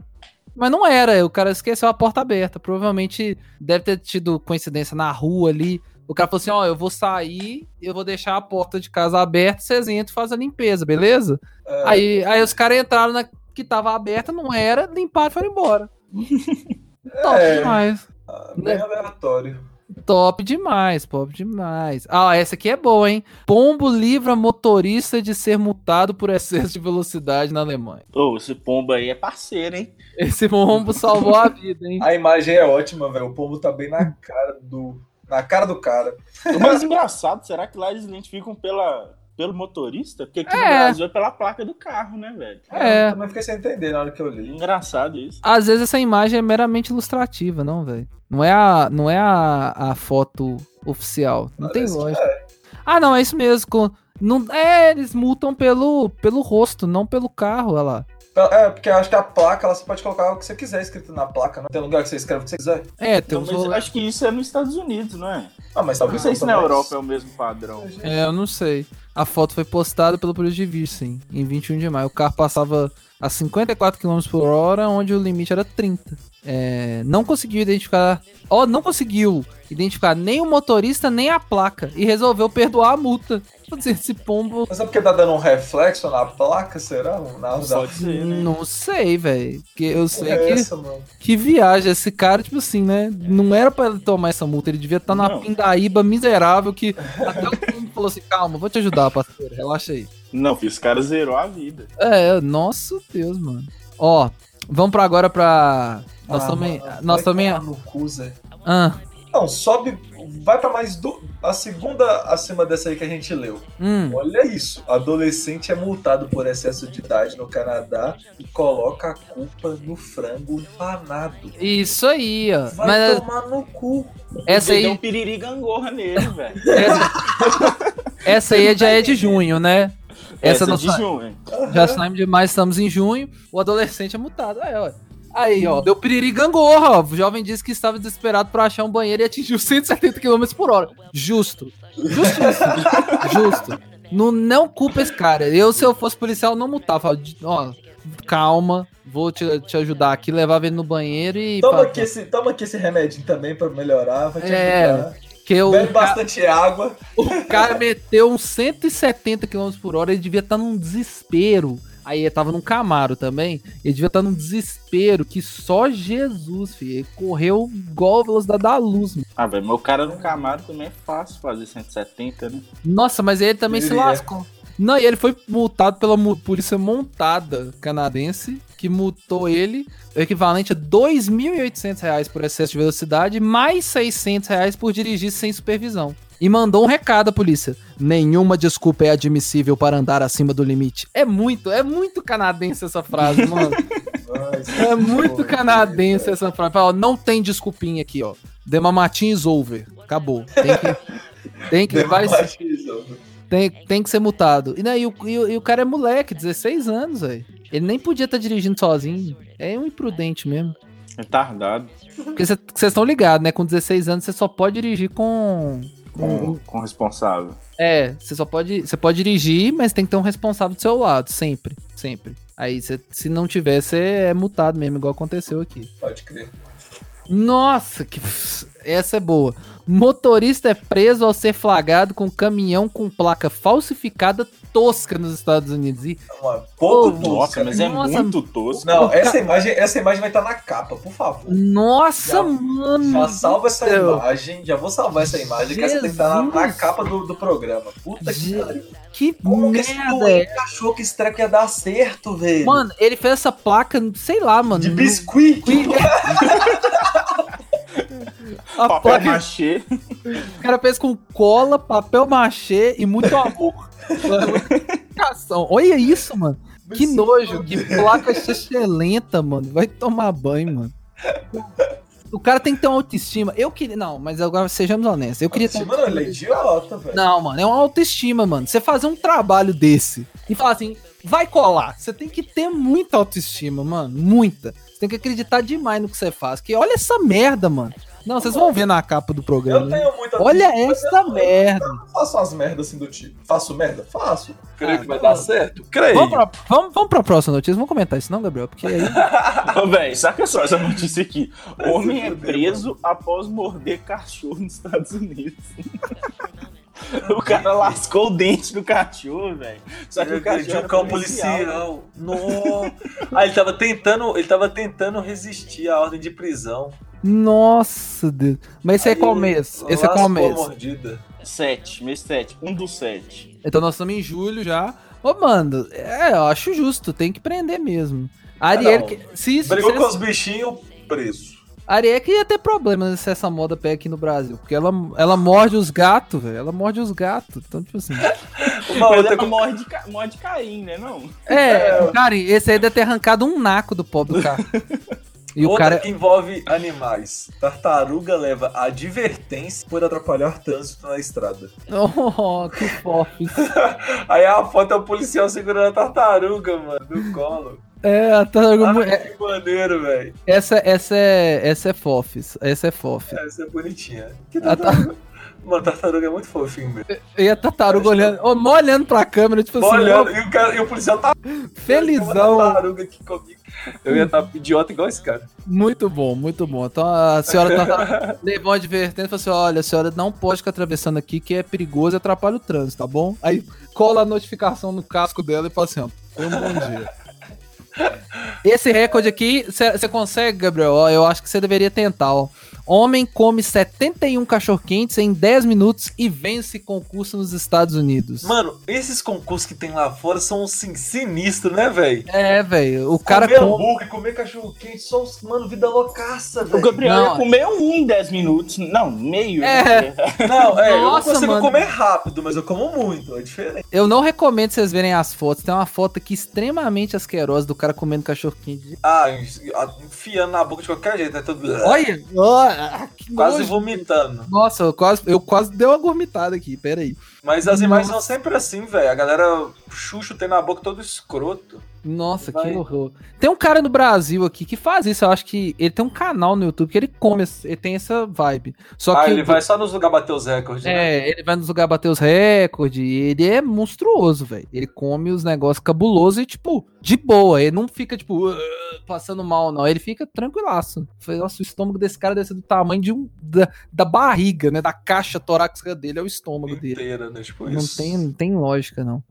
Mas não era, o cara esqueceu a porta aberta. Provavelmente deve ter tido coincidência na rua ali. O cara falou assim: Ó, eu vou sair, eu vou deixar a porta de casa aberta, vocês entram e fazem a limpeza, beleza? É, Aí, aí os caras entraram na que tava aberta, não era, limparam e foram embora. Top É. demais. ah, bem aleatório. Top demais, top demais. Ah, essa aqui é boa, hein? Pombo livra motorista de ser multado por excesso de velocidade na Alemanha. Ô, esse pombo aí é parceiro, hein? Esse pombo salvou a vida, hein? A imagem é ótima, velho. O pombo tá bem na cara do. Na cara do cara. O mais engraçado, será que lá eles identificam pela, pelo motorista? Porque aqui no É. Brasil é pela placa do carro, né, velho? É. Eu também fiquei sem entender na hora que eu li. Engraçado isso. Às vezes essa imagem é meramente ilustrativa, não, velho? Não é a, não é a, a foto oficial. Não tem Parece que lógica. Ah, não, é isso mesmo. com- Não, é, eles multam pelo, pelo rosto, não pelo carro, olha lá. É, porque eu acho que a placa, ela, você pode colocar o que você quiser escrito na placa, não tem lugar que você escreve o que você quiser. É, tem Não, uns rolê- acho que isso é nos Estados Unidos, não é? Ah, mas Não talvez sei se na. Europa é o mesmo padrão. É, eu não sei. A foto foi postada pelo Polícia de Virgem em 21 de maio. O carro passava a 54 km por hora, onde o limite era 30. É, não conseguiu identificar. Ó, não conseguiu identificar nem o motorista, nem a placa. E resolveu perdoar a multa. Quer dizer, esse pombo. Mas é porque tá dando um reflexo na placa, será? Na. Pode ser, né? Não sei, velho. Porque eu sei é que. essa. Que viagem, esse cara, tipo assim, né? Não era pra ele tomar essa multa, ele devia estar na Não. pindaíba miserável que até o mundo falou assim: calma, vou te ajudar, parceiro, relaxa aí. Não, filho, esse cara zerou a vida. É, nossa Deus, mano. Ó, vamos pra agora pra. Nós Ah, também. mano, Nós também. tomar No cu, Zé. Ah, Não, sobe. Vai pra mais do. A segunda acima dessa aí que a gente leu. hum. Olha isso. Adolescente é multado por excesso de idade no Canadá e coloca a culpa no frango empanado. Isso aí, ó. Vai Mas tomar no cu. essa Deu um aí, piriri gangorra nele, velho. essa, essa aí já é de junho, né? Essa, Essa não é de junho. Já saímos demais, estamos em junho. O adolescente é multado. Aí, ó. Aí, ó. Deu piriri gangorra, ó. O jovem disse que estava desesperado por achar um banheiro e atingiu 170 km por hora. Justo. Justíssimo. Justo. Não, não culpa esse cara. Eu, se eu fosse policial, não multava. Falava, Ó, calma. Vou te, te ajudar aqui, levava ele no banheiro e. Toma pá, aqui, esse, toma aqui esse remedinho também pra melhorar. Vai te É, ajudar. que o, Bebe ca- bastante água. o cara meteu uns 170 km por hora, ele devia estar num desespero. Aí ele tava num Camaro também, ele devia estar num desespero que só Jesus, filho. Ele correu igual a velocidade da luz, mano. Ah, velho, o cara no Camaro também é fácil fazer 170, né? Nossa, mas ele também se Ele é. lascou. Não, e ele foi multado pela polícia montada canadense, que multou ele, o equivalente a 2.800 reais por excesso de velocidade, mais 600 reais por dirigir sem supervisão. E mandou um recado à polícia. Nenhuma desculpa é admissível para andar acima do limite. É muito, é muito canadense essa frase, mano. É muito canadense essa frase. Fala, não tem desculpinha aqui, ó. Demamatin is over. Acabou. Tem que. Tem que. Vai, tem, tem que ser multado. E, né, e, o, e o- e o cara é moleque, 16 anos, velho. Ele nem podia estar dirigindo sozinho. É um imprudente mesmo. Retardado. Porque vocês estão ligados, né? Com 16 anos você só pode dirigir com. Com, com responsável. É, você só pode. Você pode dirigir, mas tem que ter um responsável do seu lado, sempre. Sempre. Aí, você- se não tiver, você é multado mesmo, igual aconteceu aqui. Pode crer. Nossa, que. Essa é boa. Motorista é preso ao ser flagrado com caminhão com placa falsificada tosca nos Estados Unidos. E Uma pouco Ô, tosca. Nossa, mas é Nossa. muito tosco. Não, essa imagem, essa imagem vai estar na capa, por favor. Nossa, Já- mano! Já salva essa céu. imagem, já vou salvar essa imagem, que essa tem que estar na, na Jesus. capa do, do programa. Puta que pariu. Que Como que merda é? cachorro que esse treco ia dar certo, velho? Mano, ele fez essa placa, sei lá, mano. de no- biscuit. A Papel placa machê. o cara fez com cola, papel machê e muito amor. Olha isso, mano. Que nojo, que placa excelenta, mano. Vai tomar banho, mano. O cara tem que ter uma autoestima. Eu queria. Não, mas agora sejamos honestos. Eu queria ter. Mano, ele é idiota, velho. Não, mano, é uma autoestima, mano. Você fazer um trabalho desse e falar assim, vai colar. Você tem que ter muita autoestima, mano. Muita. Você tem que acreditar demais no que você faz. Que olha essa merda, mano. Não, vocês vão ver na capa do programa. Eu né? tenho muita Olha essa eu não- merda. Eu não faço umas merdas assim do tipo. Faço merda? Faço. Creio que vai dar certo? Creio. Vamos pra, vamos, vamos pra próxima notícia. Vamos comentar isso, não, Gabriel? Porque aí. Ô, velho, saca só essa notícia aqui. Homem é preso após morder cachorro nos Estados Unidos. o cara lascou o dente do cachorro, velho. Só que o cachorro um policial. policial. No. Ah, ele tava tentando, ele tava tentando resistir à ordem de prisão. Nossa, Deus. Mas esse é Aí qual mês? Esse é qual mês? mordida. Sete, mês sete. Um dos sete. Então nós estamos em julho já. Ô, mano, é, eu acho justo, tem que prender mesmo. A Ariel, não. que- se isso. Brigou se com essa- os bichinhos, preso. A Ariel que ia ter problema se essa moda pega aqui no Brasil. Porque ela, ela morde os gatos, velho. Ela morde os gatos. Então, tipo assim. Uma Mas outra ela com- morre de, ca... morre de Caim, né? Não? É, cara, esse aí deve ter arrancado um naco do pobre do carro. E o outra cara. que envolve animais. Tartaruga leva advertência por atrapalhar trânsito na estrada. Oh, que fofo. Aí a foto é o policial segurando a tartaruga, mano, no colo. É, a tartaruga Ah, é, que maneiro, velho. essa, essa é. Essa é fofis. Essa é fof. Essa é bonitinha. Que tartaruga? Mano, tartaruga é muito fofinho, velho. E a tartaruga olhando. Ó, mó olhando pra câmera, tipo assim. Olhando, ó, e o, cara, e o policial tá felizão. Uma tartaruga aqui comigo. Eu ia estar idiota igual esse cara. Muito bom, muito bom. Então a senhora tá, levou uma advertência e falou assim: olha, a senhora não pode ficar atravessando aqui que é perigoso e atrapalha o trânsito, tá bom? Aí cola a notificação no casco dela e fala assim: ó, um bom dia. Esse recorde aqui, você consegue, Gabriel? Eu acho que você deveria tentar, ó. Homem come 71 cachorro-quentes em 10 minutos e vence concurso nos Estados Unidos. Mano, esses concursos que tem lá fora são assim, sinistros, né, velho? É, velho. O cara comer come. hambúrguer, comer cachorro quente, só os, mano, vida loucaça, O velho. Gabriel Não. ia comer um em 10 minutos. Não, meio. É. né? Não, é, eu não Nossa, consigo mano. comer rápido, mas eu como muito, é diferente. Eu não recomendo vocês verem as fotos. Tem uma foto aqui extremamente asquerosa do cara comendo cachorro-quente. Ah, enfiando na boca de qualquer jeito, é tudo... Olha! ó, Quase nojo. vomitando. Nossa, eu quase, eu quase dei uma gourmetada aqui, pera aí. Mas as imagens Nossa. são sempre assim, velho. A galera chuchu tem na boca todo escroto. Nossa, Vai. que horror. Tem um cara no Brasil aqui que faz isso, eu acho que ele tem um canal no YouTube que ele come, ele tem essa vibe. Só ah, que ele vai só nos lugares bater os recordes, né? É, ele vai nos lugares bater os recordes, ele é monstruoso, velho. Ele come os negócios cabulosos e, tipo, de boa. Ele não fica, tipo, "Ah", passando mal, não. Ele fica tranquilaço. Nossa, o estômago desse cara deve ser do tamanho de um. Da, da barriga, né? Da caixa torácica dele é o estômago dele. Inteira, né? Tipo Não isso. tem, não tem lógica, não.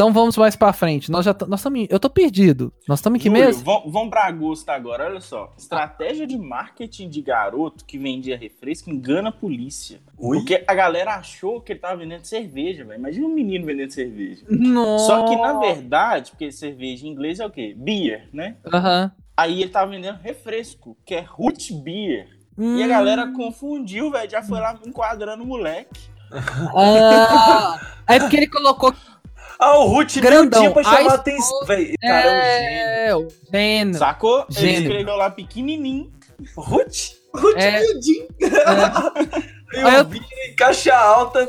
Então vamos mais pra frente. Nós já nós estamos, eu tô perdido. Nós estamos em que Júlio, mês? Vamos, pra agosto agora, olha só. Estratégia de marketing de garoto que vendia refresco engana a polícia. Ui? Porque a galera achou que ele tava vendendo cerveja, velho. Imagina um menino vendendo cerveja. Nossa. Só que, na verdade, porque cerveja em inglês é o quê? Beer, né? Aham. Aí ele tava vendendo refresco, que é root beer. E a Hum. galera confundiu, velho. Já foi lá enquadrando o moleque. Ah, é porque ele colocou. Ah, o Ruth Grandão. deu pra chamar atenção. Véi, cara, é É, o gênio. Sacou? Ele Gênio. escreveu lá pequenininho. um. Ruth? Ruth É. miudinho. E Aí eu- o Vini em caixa alta.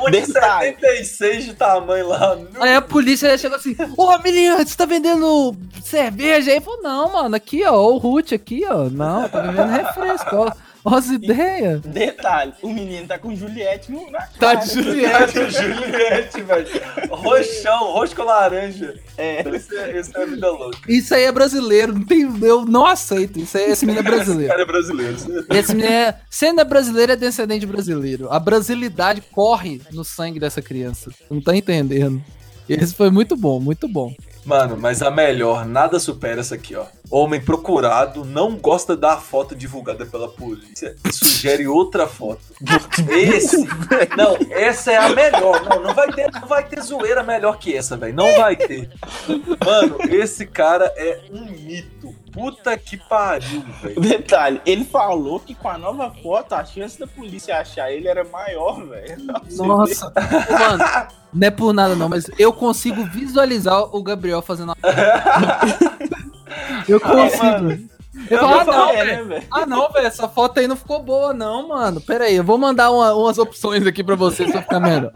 Um de Detalhe. 76 de tamanho lá. No... Aí a polícia chegou assim: Ô menino, você tá vendendo cerveja? Aí ele falou: Não, mano, aqui ó, o Ruth aqui ó. Não, tá vendendo refresco, ó. As ideias. Detalhe, o menino tá com Juliette no, na Tá cara. de Juliette. Juliette, Juliette, velho. Roxão, roxo com laranja. É. Esse é, esse é vida louca. Isso aí é brasileiro, não tem, eu não aceito. Isso aí, esse menino é Esse brasileiro. cara é brasileiro. Esse menino é. Sendo é brasileiro, é descendente brasileiro. A brasilidade corre no sangue dessa criança. Não tá entendendo. Esse foi muito bom, muito bom. Mano, mas a melhor, nada supera essa aqui, ó. Homem procurado não gosta da foto divulgada pela polícia e sugere outra foto. Esse, não, essa é a melhor. Não, não vai ter, não vai ter zoeira melhor que essa, velho. Não vai ter. Mano, esse cara é um mito. Puta que pariu, velho. Detalhe, ele falou que com a nova foto a chance da polícia achar ele era maior, velho. Nossa, mano, não é por nada não, mas eu consigo visualizar o Gabriel fazendo. eu consigo. Eu falo, ah, não, É, velho. né, velho? Ah, não, velho, essa foto aí não ficou boa, não, mano. Pera aí, eu vou mandar uma- umas opções aqui pra vocês pra ficar melhor.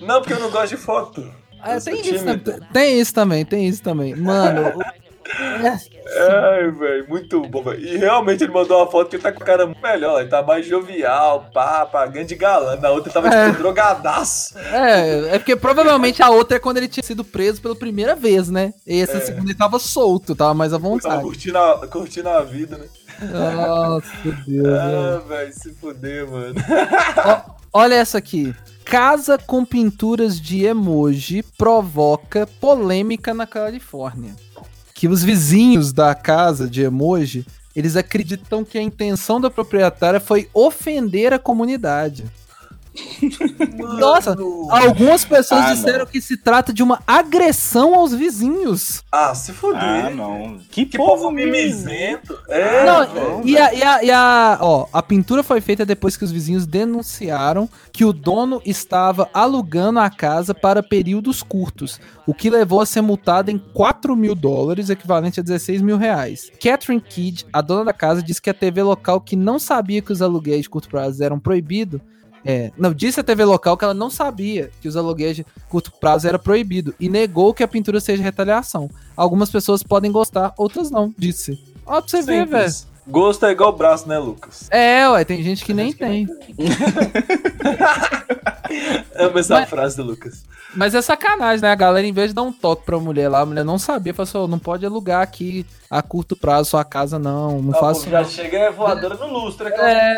Não, porque eu não gosto de foto. Ah, tem, isso, tem isso também, tem isso também. Mano, Ai, velho, muito bom, velho. E realmente ele mandou uma foto que ele tá com o cara melhor. Ele tá mais jovial, pá, pagando de galã. Na outra ele tava É. tipo drogadaço. é, é porque provavelmente a outra é quando ele tinha sido preso pela primeira vez, né? E essa É. segunda ele tava solto, tava mais à Tava vontade. curtindo a, curtindo a vida, né? Nossa, Deus. Ah, velho, se fuder, mano. Olha essa aqui. Casa com pinturas de emoji provoca polêmica na Califórnia. Que os vizinhos da casa de emoji, eles acreditam que a intenção da proprietária foi ofender a comunidade. Nossa, algumas pessoas Ah, disseram não. que se trata de uma agressão aos vizinhos. Ah, se fuder. Ah, não. Que, Que povo povo mimizento. É, Não, velho. e a, e a- e a- ó, a pintura foi feita depois que os vizinhos denunciaram que o dono estava alugando a casa para períodos curtos, o que levou a ser multado em 4 mil dólares, equivalente a 16 mil reais. Catherine Kidd, a dona da casa, disse que a TV local que não sabia que os aluguéis de curto prazo eram proibidos. É, não, disse a TV local que ela não sabia que os aluguéis de curto prazo era proibido e negou que a pintura seja retaliação. Algumas pessoas podem gostar, outras não, disse. Ó, pra você ver, velho. Gosto é igual braço, né, Lucas? É, ué, tem gente que nem tem. Amo essa Mas- frase do Lucas. Mas é sacanagem, né? A galera, em vez de dar um toque pra mulher lá, a mulher não sabia, falou assim, "Ô, não pode alugar aqui a curto prazo sua casa, não. Não Ah, faço. já chega é voadora no lustre. É.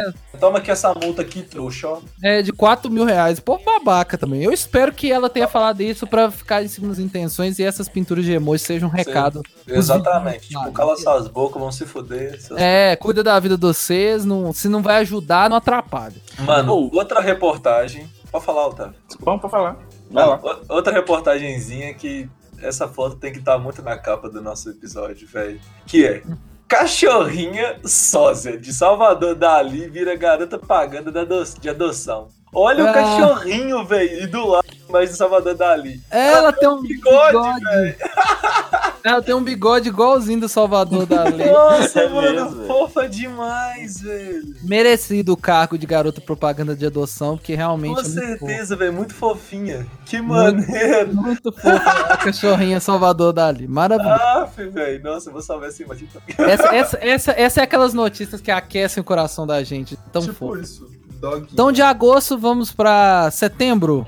É, Toma aqui essa multa aqui, trouxa, ó. é de 4 mil reais. Pô, babaca também. Eu espero que ela tenha falado isso pra ficar em segundas intenções e essas pinturas de emoji sejam um recado. Exatamente. Tipo, cala suas bocas, vão se fuder. seus- É, cuida da vida de vocês. Não, se não vai ajudar, não atrapalha. Mano, Ou- outra reportagem. Pode falar, Otávio. Vamos pra falar. Vai Não, lá. outra reportagenzinha que essa foto tem que estar muito na capa do nosso episódio, velho. Que é Cachorrinha sósia de Salvador Dali vira garota ado- de adoção. Olha Ah. o cachorrinho, velho, e do lado mais de Salvador Dali. Ela tem um bigode, bigode. Ela tem um bigode igualzinho do Salvador da Lei. Nossa, É mano, mesmo, velho. fofa demais, velho. Merecido o cargo de garota propaganda de adoção, porque realmente Com é muito certeza, velho, muito fofinha. Que maneiro. Muito fofa a cachorrinha Salvador Dali. Maravilhoso. Aff, velho, nossa, eu vou salvar essa imagem. Essa, essa, essa, essa é aquelas notícias que aquecem o coração da gente. Tão tipo fofo. isso. Dog. Então, de agosto, vamos pra setembro.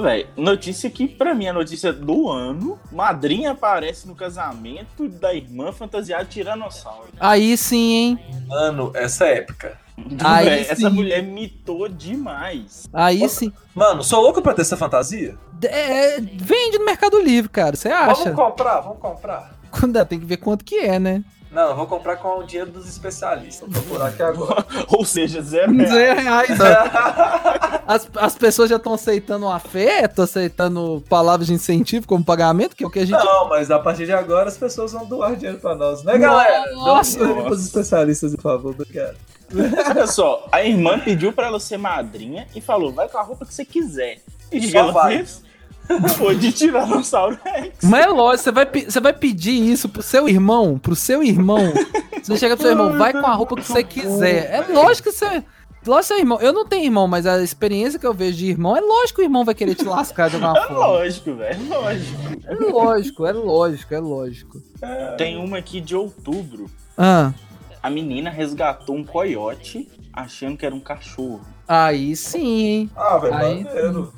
Véi, notícia que pra mim é notícia do ano. Madrinha aparece no casamento da irmã fantasiada de tiranossauro. Aí sim, hein? Mano, essa é épica. Aí Véi, sim. essa mulher mitou demais. Aí sim. Mano, sou louco pra ter essa fantasia? É, vende no Mercado Livre, cara. Você acha? Vamos comprar, vamos comprar. Quando Tem que ver quanto que é, né? Não, eu vou comprar com o dinheiro dos especialistas. Vou procurar aqui agora. Ou seja, zero reais. 200 reais. As, as pessoas já estão aceitando um afeto, aceitando palavras de incentivo como pagamento, que é o que a gente. Não, mas a partir de agora as pessoas vão doar dinheiro pra nós, né, galera? Nossa! Dá um especialistas, por favor, obrigado. Olha só, a irmã pediu pra ela ser madrinha e falou: vai com a roupa que você quiser. E de Só ela vai. fez? Foi de Tiranossauro Rex. Mas é lógico, você vai, você vai pedir isso pro seu irmão, pro seu irmão. Você chega pro seu irmão, vai com a roupa que você quiser. É lógico que você. Lógico que seu irmão. Eu não tenho irmão, mas a experiência que eu vejo de irmão, é lógico que o irmão vai querer te lascar de alguma É forma. lógico, velho. É lógico. É lógico, é lógico, é lógico. Tem uma aqui de outubro. Ah, A menina resgatou um coiote achando que era um cachorro. aí sim, hein? Ah, velho, maneiro.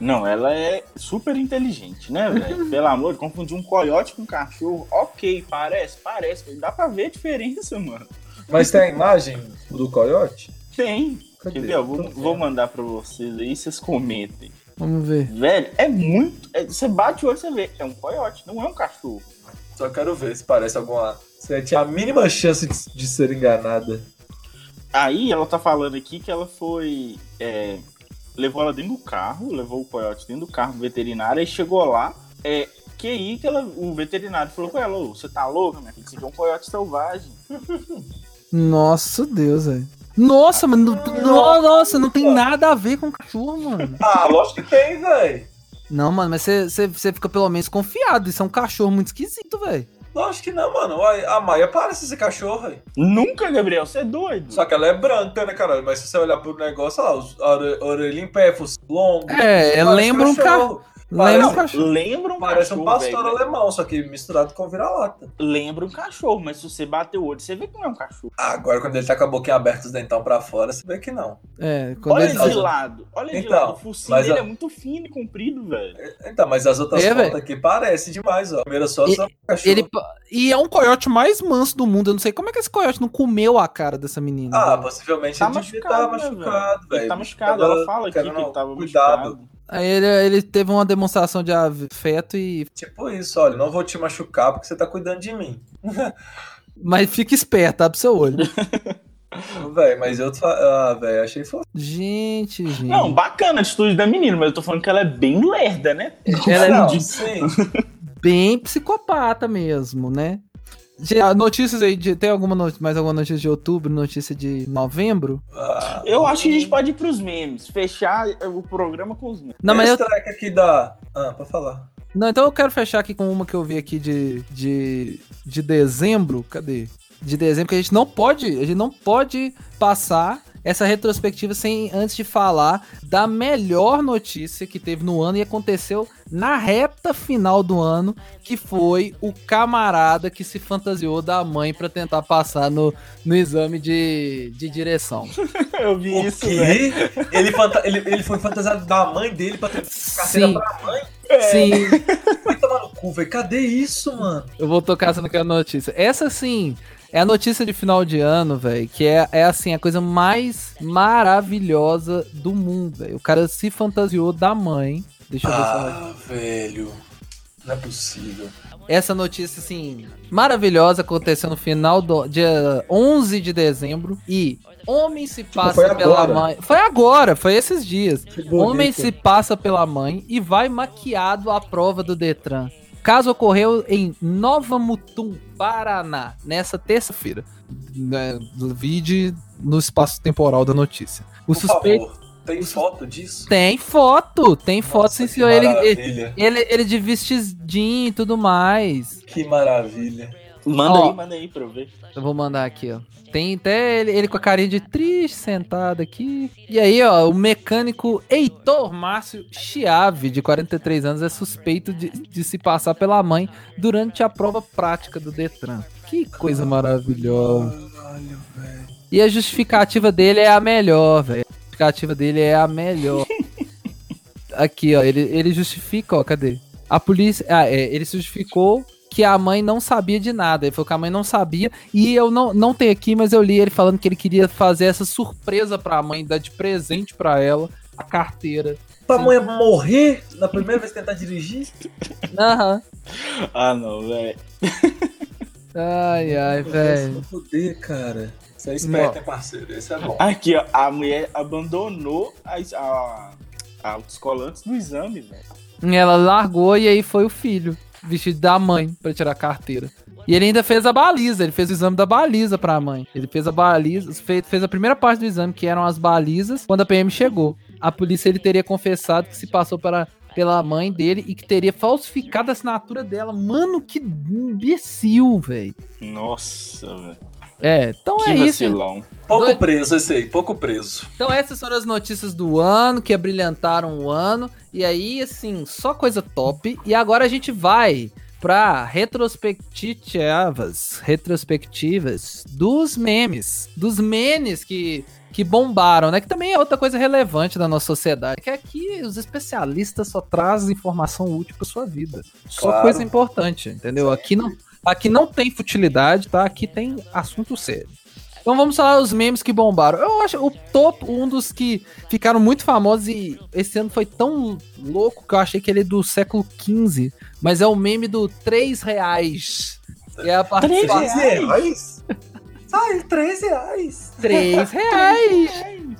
Não, ela é super inteligente, né, velho? Pelo amor, confundir um coiote com um cachorro. Ok, parece, parece. mas Dá pra ver a diferença, mano. Mas tem a imagem do coiote? Tem. Cadê? Quer ver? Eu vou, vou mandar pra vocês aí, vocês comentem. Vamos ver. Velho, é muito. é- você bate o olho e você vê. É um coiote, não é um cachorro. Só quero ver se parece alguma. Se tinha a mínima chance de, de ser enganada. Aí ela tá falando aqui que ela foi. é, levou ela dentro do carro, levou o coiote dentro do carro do veterinário, aí chegou lá. É, que aí que ela, o veterinário falou com ela: "Ô, você tá louca, minha filha? Isso aqui é um coiote selvagem. Nossa Deus, velho. Nossa, mano. no- Nossa, não tem nada a ver com cachorro, mano. Ah, lógico que tem, velho. Não, mano, mas você fica pelo menos confiado. Isso é um cachorro muito esquisito, velho. Lógico que não, mano. A Maia parece esse cachorro, velho. Nunca, Gabriel, você é doido. Só que ela é branca, né, caralho? Mas se você olhar pro negócio, olha lá, os- em pé, fosse longo. É, parece lembra um cachorro. Lembra um cachorro. Lembra um Parece um cachorro, pastor velho. alemão, só que misturado com vira-lata. Lembra um cachorro, mas se você bater o olho, você vê que não é um cachorro. Agora, quando ele tá com a boquinha aberta, os dentão pra fora, você vê que não. É, quando Olha ele. de lado, olha de Então, lado. O focinho mas dele a- é muito fino e comprido, velho. Então, mas as outras É, fotos aqui parecem demais, ó. Primeira só, E- só cachorro. Ele, e é um coiote mais manso do mundo. Eu não sei como é que esse coiote não comeu a cara dessa menina. Ah, velho. possivelmente Tá ele devia machucado, estar né, machucado, Ele velho. tá machucado, Tava ela fala aqui que ele tava cuidado. machucado. Aí ele, ele teve uma demonstração de afeto e. Tipo isso, olha, não vou te machucar porque você tá cuidando de mim. Mas fica esperto, abre seu olho. Velho, mas eu. fa- Ah, velho, achei foda. gente, gente. Não, bacana a atitude da menina, mas eu tô falando que ela é bem lerda, né? Ela é Não, de- sim. bem psicopata mesmo, né? Ah, Notícias aí, de, tem alguma mais alguma notícia de outubro, notícia de novembro? Ah, Eu acho que a gente pode ir pros memes, fechar o programa com os memes. Não, mas eu, track aqui da. Ah, pra falar. não, então eu quero fechar aqui com uma que eu vi aqui de, de, de dezembro. Cadê? De dezembro, que a gente não pode, a gente não pode passar essa retrospectiva sem antes de falar da melhor notícia que teve no ano e aconteceu na reta final do ano, que foi o camarada que se fantasiou da mãe pra tentar passar no, no exame de, de direção. Eu vi O isso, velho. quê? Ele, fanta- ele, ele foi fantasiado da mãe dele pra ter carteira Sim, pra mãe. sim. Vai tomar no cu, velho. Cadê isso, mano? Eu vou tocar essa naquela notícia. Essa, sim, é a notícia de final de ano, velho, que é, é, assim, a coisa mais maravilhosa do mundo, velho. O cara se fantasiou da mãe. Deixa eu ver se ela... Ah, velho. Não é possível. Essa notícia, assim, maravilhosa aconteceu no final do dia 11 de dezembro. E homem se foi passa pela agora. mãe. Foi agora, foi esses dias. Bonito. Homem se passa pela mãe e vai maquiado à prova do Detran. Caso ocorreu em Nova Mutum, Paraná, nessa terça-feira. Né, Vide no espaço temporal da notícia. O Por suspeito favor, tem foto disso? tem foto, tem foto, Nossa, sim, que senhor. Ele, ele, ele de vestidinho e tudo mais. Que maravilha. Manda Ó. aí, manda aí pra eu ver. Eu vou mandar aqui, ó. Tem até ele, ele com a carinha de triste sentado aqui. E aí, ó, o mecânico Heitor Márcio Chiave, de 43 anos, é suspeito de, de se passar pela mãe durante a prova prática do Detran. Que coisa maravilhosa. Caralho, velho. E a justificativa dele é a melhor, velho. A justificativa dele é a melhor. Aqui, ó, ele, ele justifica, ó, cadê? A polícia. Ah, é, ele se justificou que a mãe não sabia de nada. Ele falou que a mãe não sabia. E eu não, não tenho aqui, mas eu li ele falando que ele queria fazer essa surpresa pra mãe, dar de presente pra ela a carteira. Pra mãe morrer na primeira vez que tentar dirigir? Aham. Ah, não, velho. Ai, ai, velho. Poder, cara. Você é esperto, hein, parceiro? Esse é bom. Aqui, ó, a mulher abandonou a, a, a autoescola antes do exame, velho. Ela largou e aí foi o filho, vestido da mãe, pra tirar a carteira. E ele ainda fez a baliza, ele fez o exame da baliza pra mãe. Ele fez a baliza, fez, fez a primeira parte do exame, que eram as balizas, quando a PM chegou. A polícia ele teria confessado que se passou pela, pela mãe dele e que teria falsificado a assinatura dela. Mano, que imbecil, velho. Nossa, velho. É, então Que é isso. vacilão. Pouco Dois- preso esse aí, pouco preso. Então essas foram as notícias do ano que abrilhantaram o ano. E aí, assim, só coisa top. E agora a gente vai pra retrospectivas, retrospectivas dos memes, dos memes que, que bombaram, né? Que também é outra coisa relevante da nossa sociedade. Que aqui os especialistas só trazem informação útil pra sua vida. Só Claro. coisa importante, entendeu? Aqui não, aqui não tem futilidade, tá? Aqui tem assunto sério. Então vamos falar os memes que bombaram. Eu acho o top, um dos que ficaram muito famosos e esse ano foi tão louco que eu achei que ele é do século XV. Mas é o meme do 3 reais. Que é a participação. 3 reais? Sai, 3 reais. 3 reais.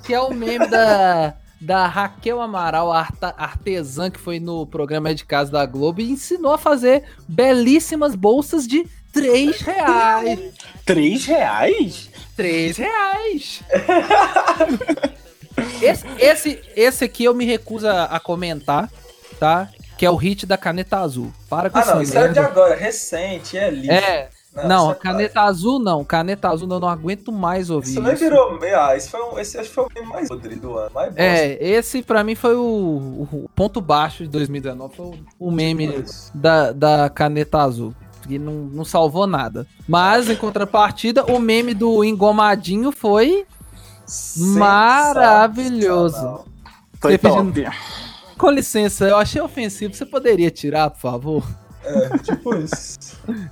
Que é o meme da, da Raquel Amaral, artesã que foi no programa de casa da Globo e ensinou a fazer belíssimas bolsas de 3 reais. Três reais? 3 reais. esse, esse, esse aqui eu me recuso a, comentar, tá? Que é o hit da caneta azul. Para com Ah, essa não, isso é de agora, recente, é lixo. É, não, é caneta azul não. Caneta azul eu não aguento mais ouvir Isso nem virou. Ah, esse foi, um, esse acho que foi o meme mais podre do ano. Mais bosta. É, esse pra mim foi o, o ponto baixo de 2019. Foi o, o meme Isso. da, da caneta azul. Que não, não salvou nada. Mas, em contrapartida, o meme do engomadinho foi maravilhoso. Foi pedindo-. Com licença, eu achei ofensivo. Você poderia tirar, por favor? É, tipo isso.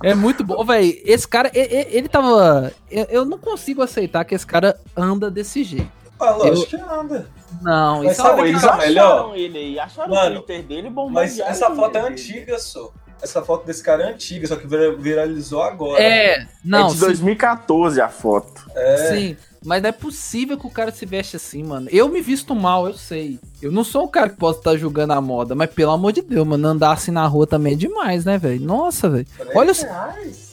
É muito bom, velho. Esse cara, e- e- ele, tava. Eu, eu não consigo aceitar que esse cara anda desse jeito. Ah, lógico que anda. Não, Mas isso sabe é que Eles tá melhor? acharam ele aí, acharam Mano, o Twitter dele bom. Mas essa foto é antiga, só. Essa foto desse cara é antiga, só que vira- viralizou agora. É, não, é de sim, 2014 a foto. É. sim. Mas não é possível que o cara se veste assim, mano. Eu me visto mal, eu sei. Eu não sou o cara que posso estar julgando a moda, mas pelo amor de Deus, mano, andar assim na rua também é demais, né, velho? Nossa, velho. Olha os-.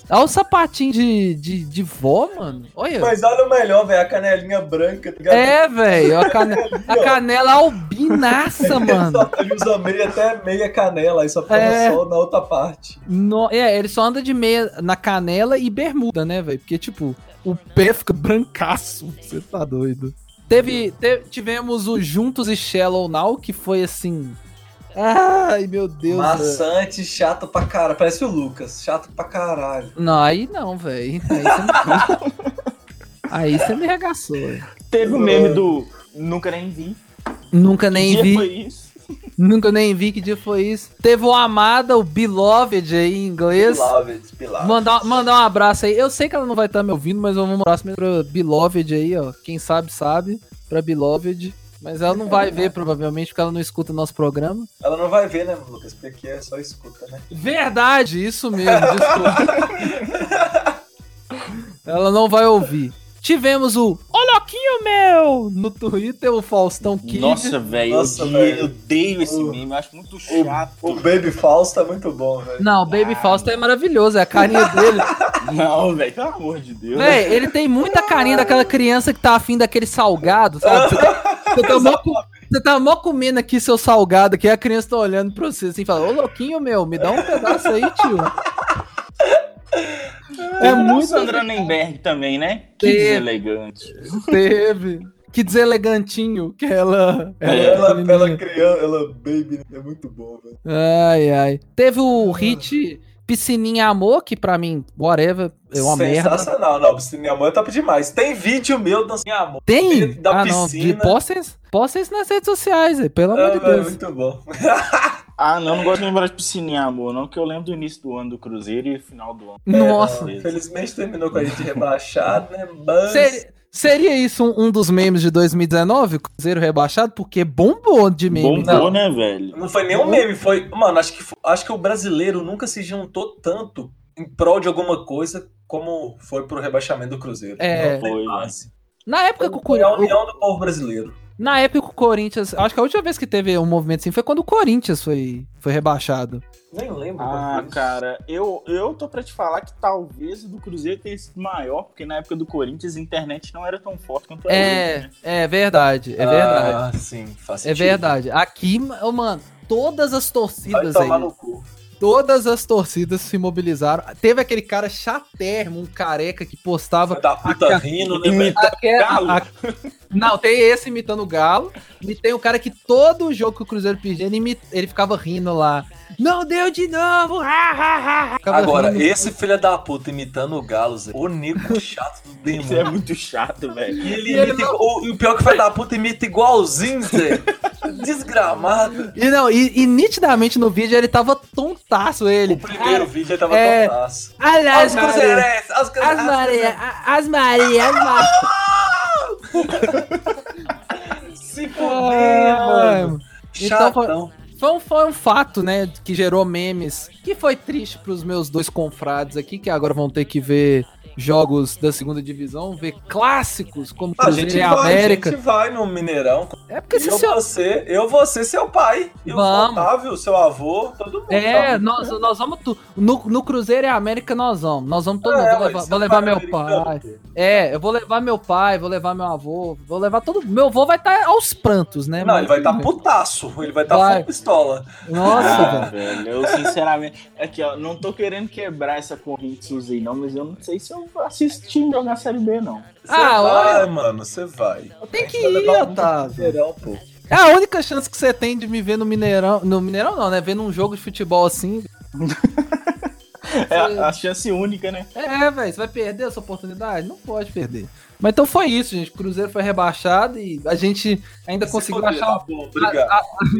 Olha o sapatinho de, de, de vó, mano. Olha. Mas olha o melhor, velho, a canelinha branca. tá ligado? É, velho. A, cane... a canela albinaça, mano. Só- Ele usa meia até meia canela, aí só fica É. só na outra parte. No- É, ele só anda de meia na canela e bermuda, né, velho? Porque, tipo, o pé fica brancaço. Você tá doido. Teve, te- tivemos o Juntos e Shallow Now, que foi assim. Ai, meu Deus. velho. Maçante, chato pra caralho. Parece o Lucas, chato pra caralho. Não, aí não, velho. Aí você me... aí você me regaçou, velho. Teve o meme do Nunca Nem Vi. Nunca nem que vi. dia foi isso? Nunca nem vi que dia foi isso. Teve o Amada, o Beloved aí em inglês. Beloved, Beloved. Mandar, mandar um abraço aí. Eu sei que ela não vai estar me ouvindo, mas eu vou mandar um abraço pra Beloved aí, ó. Quem sabe, sabe. Pra Beloved. Mas ela não vai ver, provavelmente, porque ela não escuta o nosso programa. Ela não vai ver, né, Lucas? Porque aqui é só escuta, né? Verdade, isso mesmo, desculpa. ela não vai ouvir. Tivemos o Ô Loquinho meu no Twitter, o Faustão Kid. Nossa, velho, eu odeio- velho. eu odeio esse O- meme, eu acho muito chato. O Baby Falso tá muito bom, velho. Não, o Baby Fausto é maravilhoso, é a carinha dele. Não, velho, pelo amor de Deus. Véi, ele tem muita carinha daquela criança que tá afim daquele salgado, sabe? Você tá, você tá mó, você tá mó comendo aqui seu salgado, que a criança tá olhando pra você assim e fala, ô louquinho meu, me dá um pedaço aí, tio. É É muito Sandra Nemberg também, né? Que Teve. deselegante. Teve. Que deselegantinho que ela. É, Ela, pequenininha. ela criança, ela baby, é muito bom, velho. Ai, ai. Teve o hit Piscininha Amor, que pra mim, whatever, é uma merda. Sensacional, não, Piscininha Amor é top demais. Tem vídeo meu dançando Amor. Tem? Da ah, não. De piscina. postem, postem isso nas redes sociais, pelo amor É, de Deus. muito bom. Ah, não, não gosto de lembrar de piscininha, amor, não, que eu lembro do início do ano do Cruzeiro e final do ano. Nossa. É, Infelizmente terminou com a gente rebaixado, né? Mas. Seria, seria isso um, um dos memes de 2019, Cruzeiro rebaixado? Porque bombou de meme. Bombou, né, velho? Não foi nenhum meme, foi. Mano, acho que, acho que o brasileiro nunca se juntou tanto em prol de alguma coisa como foi pro rebaixamento do Cruzeiro. É. Não Foi, base. Na época que o, Foi a Cor- o- união do povo brasileiro. Na época o Corinthians, acho que a última vez que teve um movimento assim foi quando o Corinthians foi, foi rebaixado. Nem lembro. Ah, cara, eu, eu tô pra te falar que talvez o do Cruzeiro tenha sido maior, porque na época do Corinthians a internet não era tão forte quanto é hoje, É, né? é verdade, é verdade. Ah, sim, faz É verdade. Aqui, mano, todas as Vai torcidas tomar aí, no cu. todas as torcidas se mobilizaram. Teve aquele cara chatérrimo, um careca que postava Da puta a- rindo, né? Imita- Aquela- Galo. a- Não, tem esse imitando o Galo. E tem o cara que todo jogo que o Cruzeiro perdia, ele, imi- ele ficava rindo lá. Não deu de novo! ha, ha, ha. Agora, rindo. esse filho da puta imitando o Galo, Zé. O Nico chato do Isso é demônio. muito chato, velho. E ele E ele imita. igual- o, o pior que o filho da puta imita igualzinho, Zé. Desgramado. E não, e, e nitidamente no vídeo ele tava putaço ele. O primeiro vídeo ele tava É. tontaço. Olha As as As. Maria, as Maria, as Maria. Se fuder, mano. Então foi- Chatão. Foi um, foi um fato, né, que gerou memes, que foi triste pros meus dois confrades aqui, que agora vão ter que ver jogos da segunda divisão, ver clássicos como A Cruzeiro gente, e vai, a América. gente vai no Mineirão. É porque se Eu, seu... você, eu, você, seu pai. E Vamos. o Otávio, seu avô, todo mundo. É, tá? nós, nós vamos. Tu... No, no Cruzeiro e América nós vamos. Nós vamos todo mundo. É, Vou ué, levar, vou levar pai meu americano, pai. É, eu vou levar meu pai, vou levar meu avô, vou levar todo. Meu avô vai estar aos prantos, né? Não, Mas- ele vai estar putaço. Ele vai estar Vai. full pistola. Nossa, Ah, velho. velho, eu sinceramente. Aqui, ó, não tô querendo quebrar essa corrente Suzy, não, mas eu não sei se eu assisto time jogar Série B, não. Você Ah, vai, olha- mano, você vai. Tem que Vai ir, Otávio. Mineirão, pô. É a única chance que você tem de me ver no Mineirão. No Mineirão não, né? Vendo um jogo de futebol assim. É a, a chance única, né? É, velho, você vai perder essa oportunidade? Não pode perder. Mas então foi isso, gente. O Cruzeiro foi rebaixado e a gente ainda Se conseguiu achar. tá bom, obrigado.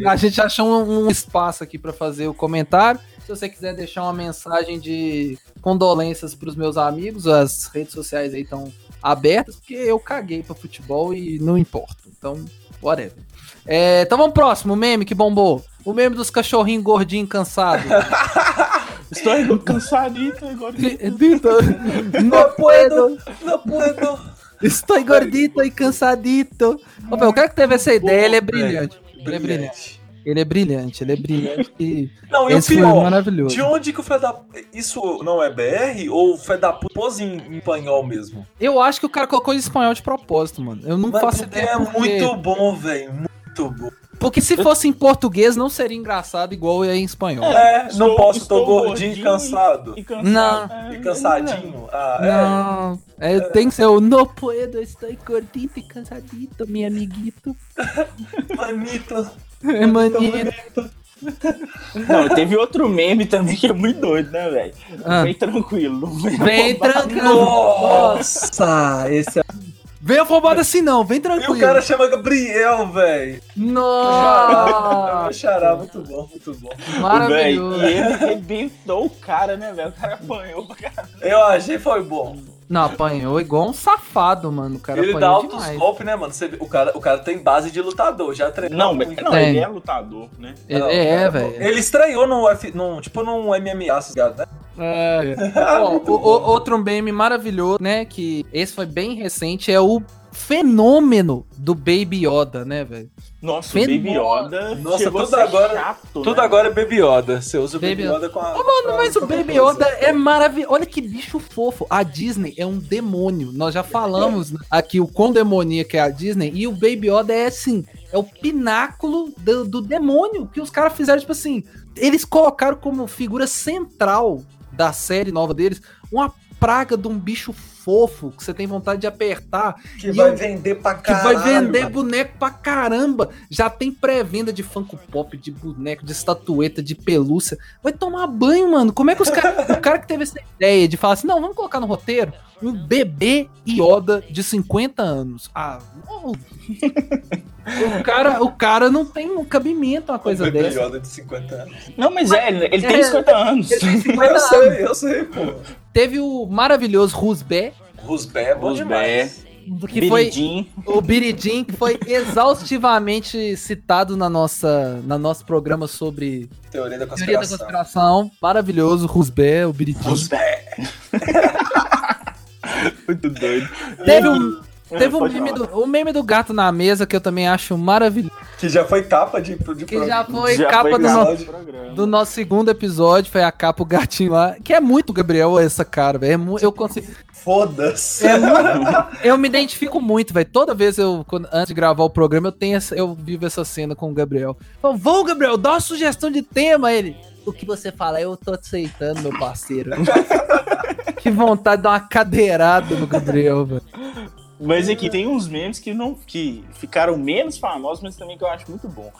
A gente achou um, um espaço aqui pra fazer o comentário. Se você quiser deixar uma mensagem de condolências pros meus amigos, as redes sociais aí estão abertas, porque eu caguei pra futebol e não importa. Então, whatever. É, então vamos pro próximo, meme que bombou. O meme dos cachorrinhos gordinhos cansados. Estou cansadito agora. No puedo, Não puedo. estou gordito e cansadito. Ô, meu, o cara que teve essa ideia, ele é brilhante. Ele é brilhante. Ele é brilhante, ele é brilhante. E Não, e o esse foi pior, maravilhoso. de onde que o filho da... Isso não é BR ou o filho da puta pôs em, em espanhol mesmo? Eu acho que o cara colocou em espanhol de propósito, mano. Eu não Mas faço porque ideia. é muito bom, velho. Muito bom. Porque se fosse em português, não seria engraçado igual é em espanhol. É, Estou- não posso, tô estou gordinho e gordinho cansado. E cansado. Não. É, E cansadinho. Ah, Não, é, tem que ser o no puedo, estou gordito e cansadito, meu amiguito. é. Manito. É manito. Não, teve outro meme também que é muito doido, né, velho? Ah. Vem tranquilo. Vem tranquilo. Nossa, esse é Vem afobado assim não, vem E tranquilo. o cara chama Gabriel, velho. Nossa! Xará, muito bom, muito bom. Maravilhoso. e ele arrebentou o cara, né, velho? O cara apanhou pra caralho. Eu achei foi bom. Não, apanhou igual um safado, mano. O cara Ele dá altos demais. golpes, né, mano? Você o, cara, o cara tem base de lutador, já treinou. Não, muito. não ele é lutador, né? Ele Não, é, velho. Ele estreou no, F, num, tipo num MMA, esses caras, né? É. Ó, o- o- outro meme maravilhoso, né? Que esse foi bem recente, é o fenômeno do Baby Yoda, né, velho? Nossa, o Fenômeno. Baby Yoda Nossa, tudo agora- chato, Tudo né? agora é Baby Yoda. Você usa o Baby, Baby Yoda com a. Ô, mano, pra mas o Baby coisa. Yoda é maravilhoso. Olha que bicho fofo. A Disney é um demônio. Nós já falamos aqui o quão demoníaca é a Disney. E o Baby Yoda é assim, é o pináculo do, do demônio que os caras fizeram, tipo assim. Eles colocaram como figura central da série nova deles uma praga de um bicho fofo que você tem vontade de apertar. Que E vai eu- vender pra Que caralho. vai vender boneco pra caramba. Já tem pré-venda de Funko Pop, de boneco, de estatueta, de pelúcia. Vai tomar banho, mano. Como é que os caras. o cara que teve essa ideia de falar assim: não, vamos colocar no roteiro um bebê Yoda de 50 anos. Ah, o, cara, o cara não tem um cabimento uma coisa um Baby dessa. Yoda de 50 anos. Não, mas é, ele, ele tem É. 50 anos. Ele tem 50 Eu anos. sei, eu sei, pô. Teve o maravilhoso Rusbé, Rusbé é bom Rusbé. demais. que foi Biridim. O Biridim, que foi exaustivamente citado na nossa, na nosso programa sobre Teoria da teoria da conspiração. conspiração. Maravilhoso, Rusbé, o Biridim. Rusbé. Muito doido. Teve um, teve um meme do, o meme do gato na mesa que eu também acho maravilhoso. Que já foi capa de, de Que já foi Já capa foi do, no- do nosso segundo episódio. Foi a capa, o gatinho lá. Que é muito Gabriel, essa cara, velho. É eu consigo. Foda-se. É muito- eu me identifico muito, velho. Toda vez eu, quando- antes de gravar o programa, eu tenho essa- eu vivo essa cena com o Gabriel. Então, vamos, Gabriel, dá uma sugestão de tema. Ele. O que você fala, eu tô aceitando, meu parceiro. que vontade de dar uma cadeirada no Gabriel, velho. Mas aqui tem uns memes que não que ficaram menos famosos, mas também que eu acho muito bom.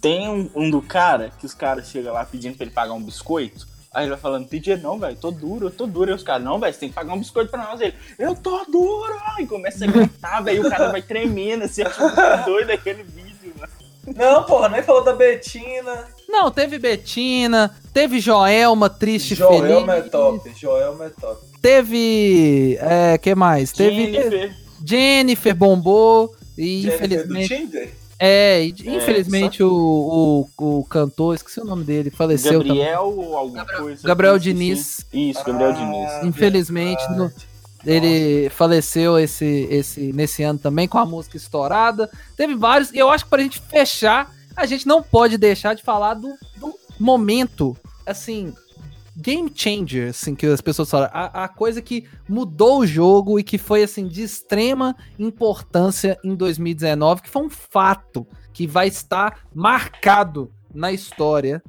Tem um, um do cara que os caras chegam lá pedindo pra ele pagar um biscoito. Aí ele vai falando, tem dinheiro não, velho, tô duro, eu tô duro. E os caras, não, velho, você tem que pagar um biscoito pra nós. Ele, eu tô duro! E começa a gritar, velho, e o cara vai tremendo, assim, acho muito doido aquele vídeo, mano. Não, porra, nem falou da Betina. Não, teve Betina, teve Joelma, triste Joelma é feliz. top, Joelma é top. Teve. É, que mais? Teve. Jennifer, bombou. E Jennifer infelizmente. Tinder? É, e, infelizmente o, o, o cantor, esqueci o nome dele, faleceu também. Gabriel ou alguma coisa. Gabriel esqueci. Diniz. Isso, Gabriel Ah, Diniz. Infelizmente, no- Ele faleceu esse, esse, nesse ano também com a música estourada. Teve vários. E eu acho que pra gente fechar, a gente não pode deixar de falar do, do momento, assim, game changer, assim, que as pessoas falam. A, a coisa que mudou o jogo e que foi, assim, de extrema importância em 2019, que foi um fato que vai estar marcado na história.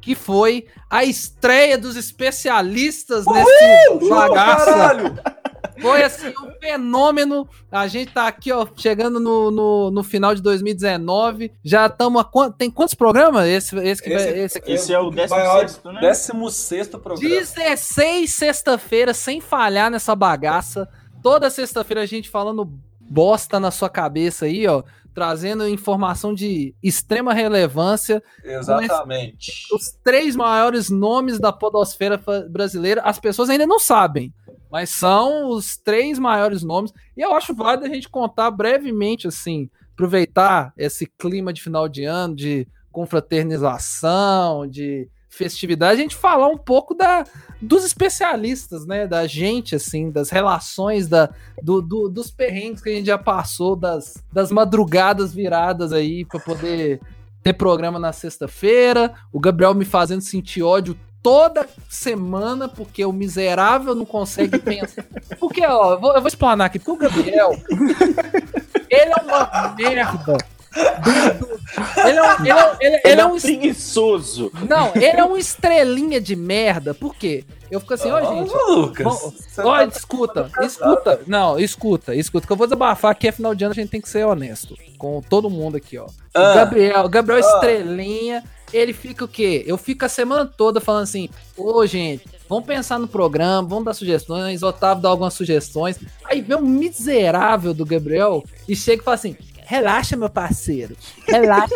Que foi a estreia dos especialistas nesse bagaça. Foi assim um fenômeno. A gente tá aqui, ó, chegando no, no, no final de 2019. Já estamos. Tem quantos programas? Esse, esse, que vai- esse aqui. Esse é o maior- 16º, né? 16 programa. 16 sexta-feira, sem falhar nessa bagaça. Toda sexta-feira a gente falando bosta na sua cabeça aí, ó. Trazendo informação de extrema relevância. Exatamente. Os três maiores nomes da podosfera brasileira, as pessoas ainda não sabem. Mas são os três maiores nomes. E eu acho válido a gente contar brevemente, assim, aproveitar esse clima de final de ano, de confraternização, de festividade, a gente falar um pouco da, dos especialistas, né? Da gente, assim, das relações, da, do, do- dos perrengues que a gente já passou, das, das madrugadas viradas aí para poder ter programa na sexta-feira. O Gabriel me fazendo sentir ódio toda semana, porque o miserável não consegue pensar. Porque, ó, eu vou, eu vou explanar aqui, porque o Gabriel. ele é uma merda. Ele é um, ele é, ele, ele é um preguiçoso. não, ele é um estrelinha de merda. Por quê? Eu fico assim, ó, gente. Ô, Lucas. Você Olha, tá- escuta, escuta. Não, escuta, escuta. Que eu vou desabafar aqui, é final de ano, a gente tem que ser honesto. Com todo mundo aqui, ó. Ah. Gabriel, Gabriel Ah. Estrelinha, ele fica o quê? Eu fico a semana toda falando assim, ô, gente, vamos pensar no programa, vamos dar sugestões, Otávio dá algumas sugestões. Aí vem um miserável do Gabriel e chega e fala assim, relaxa, meu parceiro, relaxa.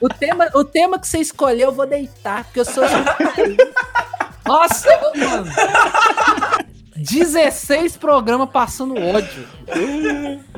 O tema, o tema que você escolheu, eu vou deitar, porque eu sou. Nossa, mano. 16 programas passando ódio.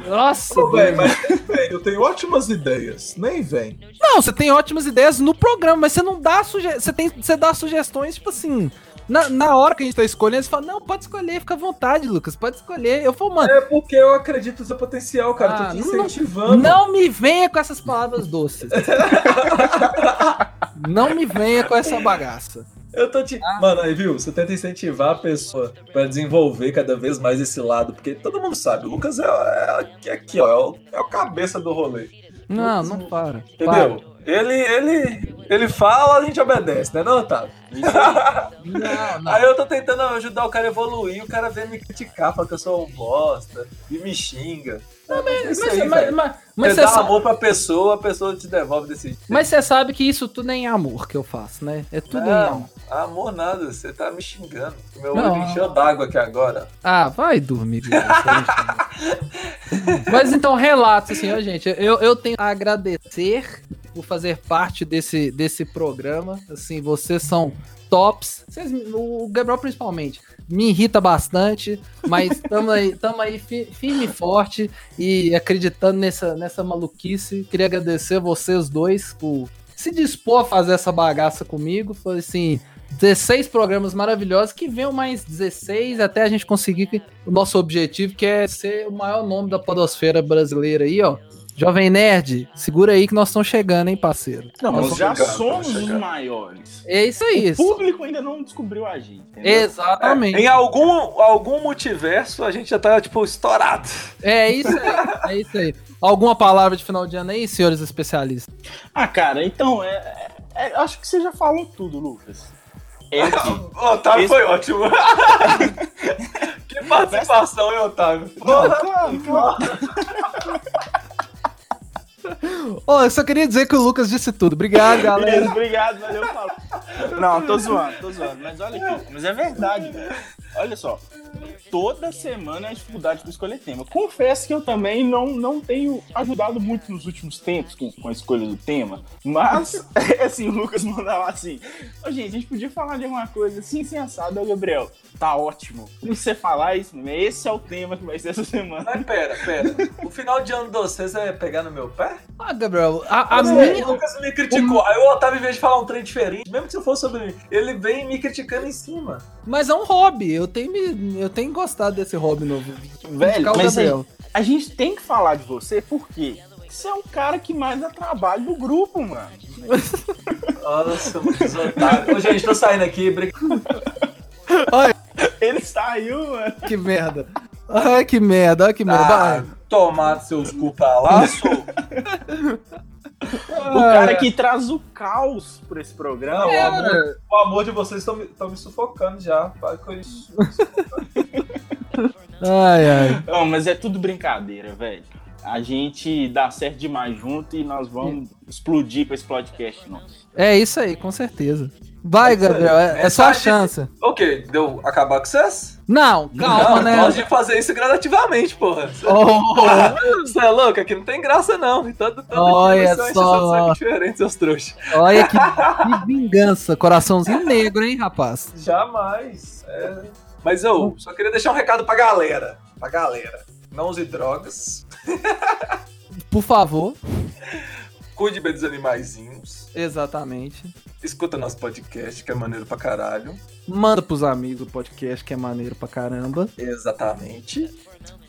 Nossa, Ô, mas nem vem, eu tenho ótimas ideias. Nem vem. Não, você tem ótimas ideias no programa, mas você não dá sugestões. Você, tem, você dá sugestões, tipo assim. Na, na hora que a gente tá escolhendo, você fala, não, pode escolher, fica à vontade, Lucas, pode escolher. Eu falo, mano, É porque eu acredito no seu potencial, cara. Ah, Tô te não- não- incentivando. não me venha com essas palavras doces. não me venha com essa bagaça. Eu tô te. Mano, aí viu? Você tenta incentivar a pessoa pra desenvolver cada vez mais esse lado, porque todo mundo sabe, o Lucas é, é, é aqui, ó, é o, é o cabeça do rolê. Não, não para. Entendeu? Ele, ele, ele fala, a gente obedece, né, não, Otávio? Não, não. Aí eu tô tentando ajudar o cara a evoluir, o cara vem me criticar, fala que eu sou um bosta, e me xinga. Não, mas, é isso Mas, aí, mas, velho. mas, mas Você dá sabe, amor pra pessoa, a pessoa te devolve desse jeito. mas você sabe que isso tudo é em amor que eu faço, né? É tudo em amor. Não, amor nada, você tá me xingando. Meu Não. olho encheu d'água aqui agora. Ah, vai dormir. Mas então, relatos assim, ó, gente. Eu, eu tenho a agradecer por fazer parte desse, desse programa. Assim, vocês são tops. Vocês, o Gabriel, principalmente, me irrita bastante, mas estamos aí, tamo aí fi- firme e forte e acreditando nessa, nessa maluquice. Queria agradecer vocês dois por se dispor a fazer essa bagaça comigo. Foi assim. 16 programas maravilhosos que venham mais 16 até a gente conseguir que- o nosso objetivo, que é ser o maior nome da podosfera brasileira aí, ó. Jovem Nerd, segura aí que nós estamos chegando, hein, parceiro? Não, Nós nós já chegar, somos vamos os maiores. É isso aí. O público ainda não descobriu a gente. entendeu? Exatamente. Em algum, algum multiverso a gente já tá, tipo, estourado. É isso aí. É isso aí. Alguma palavra de final de ano aí, senhores especialistas? Ah, cara, então, é, é- é- acho que você já falou tudo, Lucas. É que O Otávio Esse- foi ótimo. que participação, hein, Otávio? Não, claro, claro. Ó, eu só queria dizer que o Lucas disse tudo. Obrigado, galera. Beleza, obrigado, valeu, falou. Não, tô zoando, tô zoando. Mas olha aqui, mas é verdade, velho. olha só. Toda semana é dificuldade para escolher tema. Confesso que eu também não, não tenho ajudado muito nos últimos tempos com, com a escolha do tema. Mas, é assim, o Lucas mandava assim: Ô, gente, a gente podia falar de alguma coisa assim, sensada, Gabriel. Tá ótimo. E você falar isso, esse é o tema que vai ser essa semana. Mas pera, pera. O final de ano de vocês é pegar no meu pé? Ah, Gabriel, a, a Mas, é, minha. O Lucas me criticou. Aí o Otávio, em vez de falar um trem diferente, mesmo que se fosse sobre mim, ele vem me criticando em cima. Mas é um hobby. Eu tenho, me- eu tenho gostado desse hobby novo. Velho, mas Gabriel. A gente tem que falar de você porque você é o cara que mais dá trabalho do grupo, mano. Nossa, Lucas Otávio. Ô, gente, tô saindo aqui. brin- Ele saiu, mano. Que merda. Ai, que merda, ai, que merda. Ah, tomar seus cu pra lá, sou. O cara que traz o caos pra esse programa. Não, o, É, amor, o amor de vocês estão me, me sufocando já. Para com isso. Ai, ai. Não, mas é tudo brincadeira, velho. A gente dá certo demais junto e nós vamos explodir pra esse podcast nosso. É isso aí, com certeza. Vai, É isso aí. Gabriel, é, é só a chance. O quê? Deu acabar com vocês? Não, calma, não, né? Pode fazer isso gradativamente, porra. Oh, Você é louco? Aqui não tem graça, não. Todo, todo Olha só. diferente, seus trouxas. olha que, que vingança. Coraçãozinho negro, hein, rapaz? Jamais. É, Mas eu só queria deixar um recado pra galera. Pra galera. Não use drogas. Por favor. Cuide bem dos animaizinhos. Exatamente. Escuta nosso podcast, que é maneiro pra caralho. Manda pros amigos o podcast, que é maneiro pra caramba. Exatamente.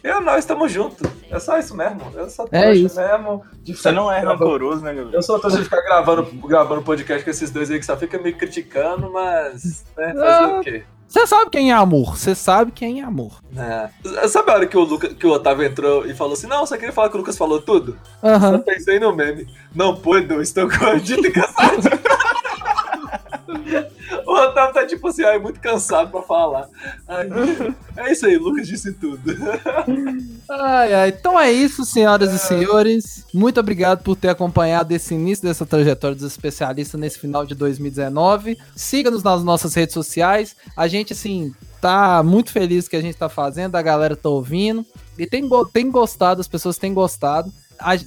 E nós estamos juntos. É só isso mesmo. Eu só É trouxa isso. mesmo. De Você não é rancoroso, né, Gabriel? Eu sou trouxa de ficar gravando, gravando podcast com esses dois aí que só fica me criticando, mas. Né, fazer Ah. o quê? Você sabe quem é amor. Você sabe quem é amor. Né. Sabe a hora que o, Luca, que o Otávio entrou e falou assim: Não, só queria falar que o Lucas falou tudo? Aham. Eu pensei no meme. Não puedo, estou gordito e cansado. O Otávio tá tipo assim, ai, muito cansado pra falar. Ai, é isso aí, Lucas disse tudo. Ai, ai. Então é isso, senhoras e senhores. Muito obrigado por ter acompanhado esse início dessa trajetória dos especialistas nesse final de 2019. Siga-nos nas nossas redes sociais. A gente, assim, tá muito feliz que a gente tá fazendo, a galera tá ouvindo. E tem, tem gostado, as pessoas têm gostado. A-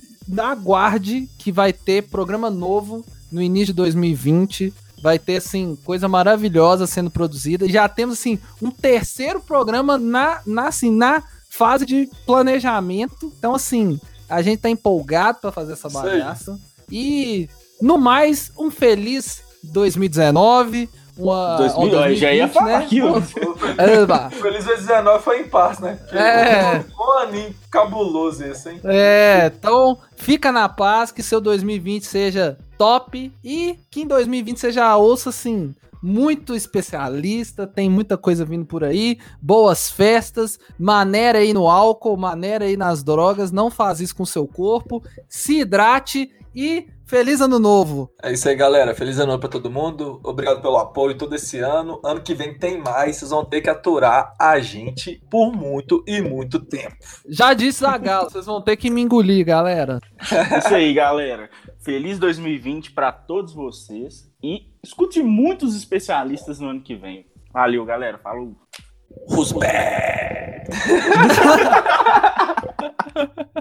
aguarde que vai ter programa novo no início de 2020. Vai ter, assim, coisa maravilhosa sendo produzida. Já temos, assim, um terceiro programa na, na, assim, na fase de planejamento. Então, assim, a gente tá empolgado pra fazer essa bagaça. E, no mais, um feliz 2019. Uma, 2000, um eu já ia falar aqui, ó. É. Feliz 2019 foi em paz, né? Que É. Um aninho cabuloso esse, hein? É, então fica na paz, que seu 2020 seja top e que em 2020 seja ouça assim, muito especialista, tem muita coisa vindo por aí, boas festas, maneira aí no álcool, maneira aí nas drogas, não faz isso com seu corpo, se hidrate e feliz ano novo. É isso aí, galera. Feliz ano novo pra todo mundo. Obrigado pelo apoio todo esse ano. Ano que vem tem mais. Vocês vão ter que aturar a gente por muito e muito tempo. Já disse Zagallo, vocês vão ter que me engolir, galera. Isso aí, galera. Feliz 2020 pra todos vocês. E escute muitos especialistas no ano que vem. Valeu, galera. Falou. Who's?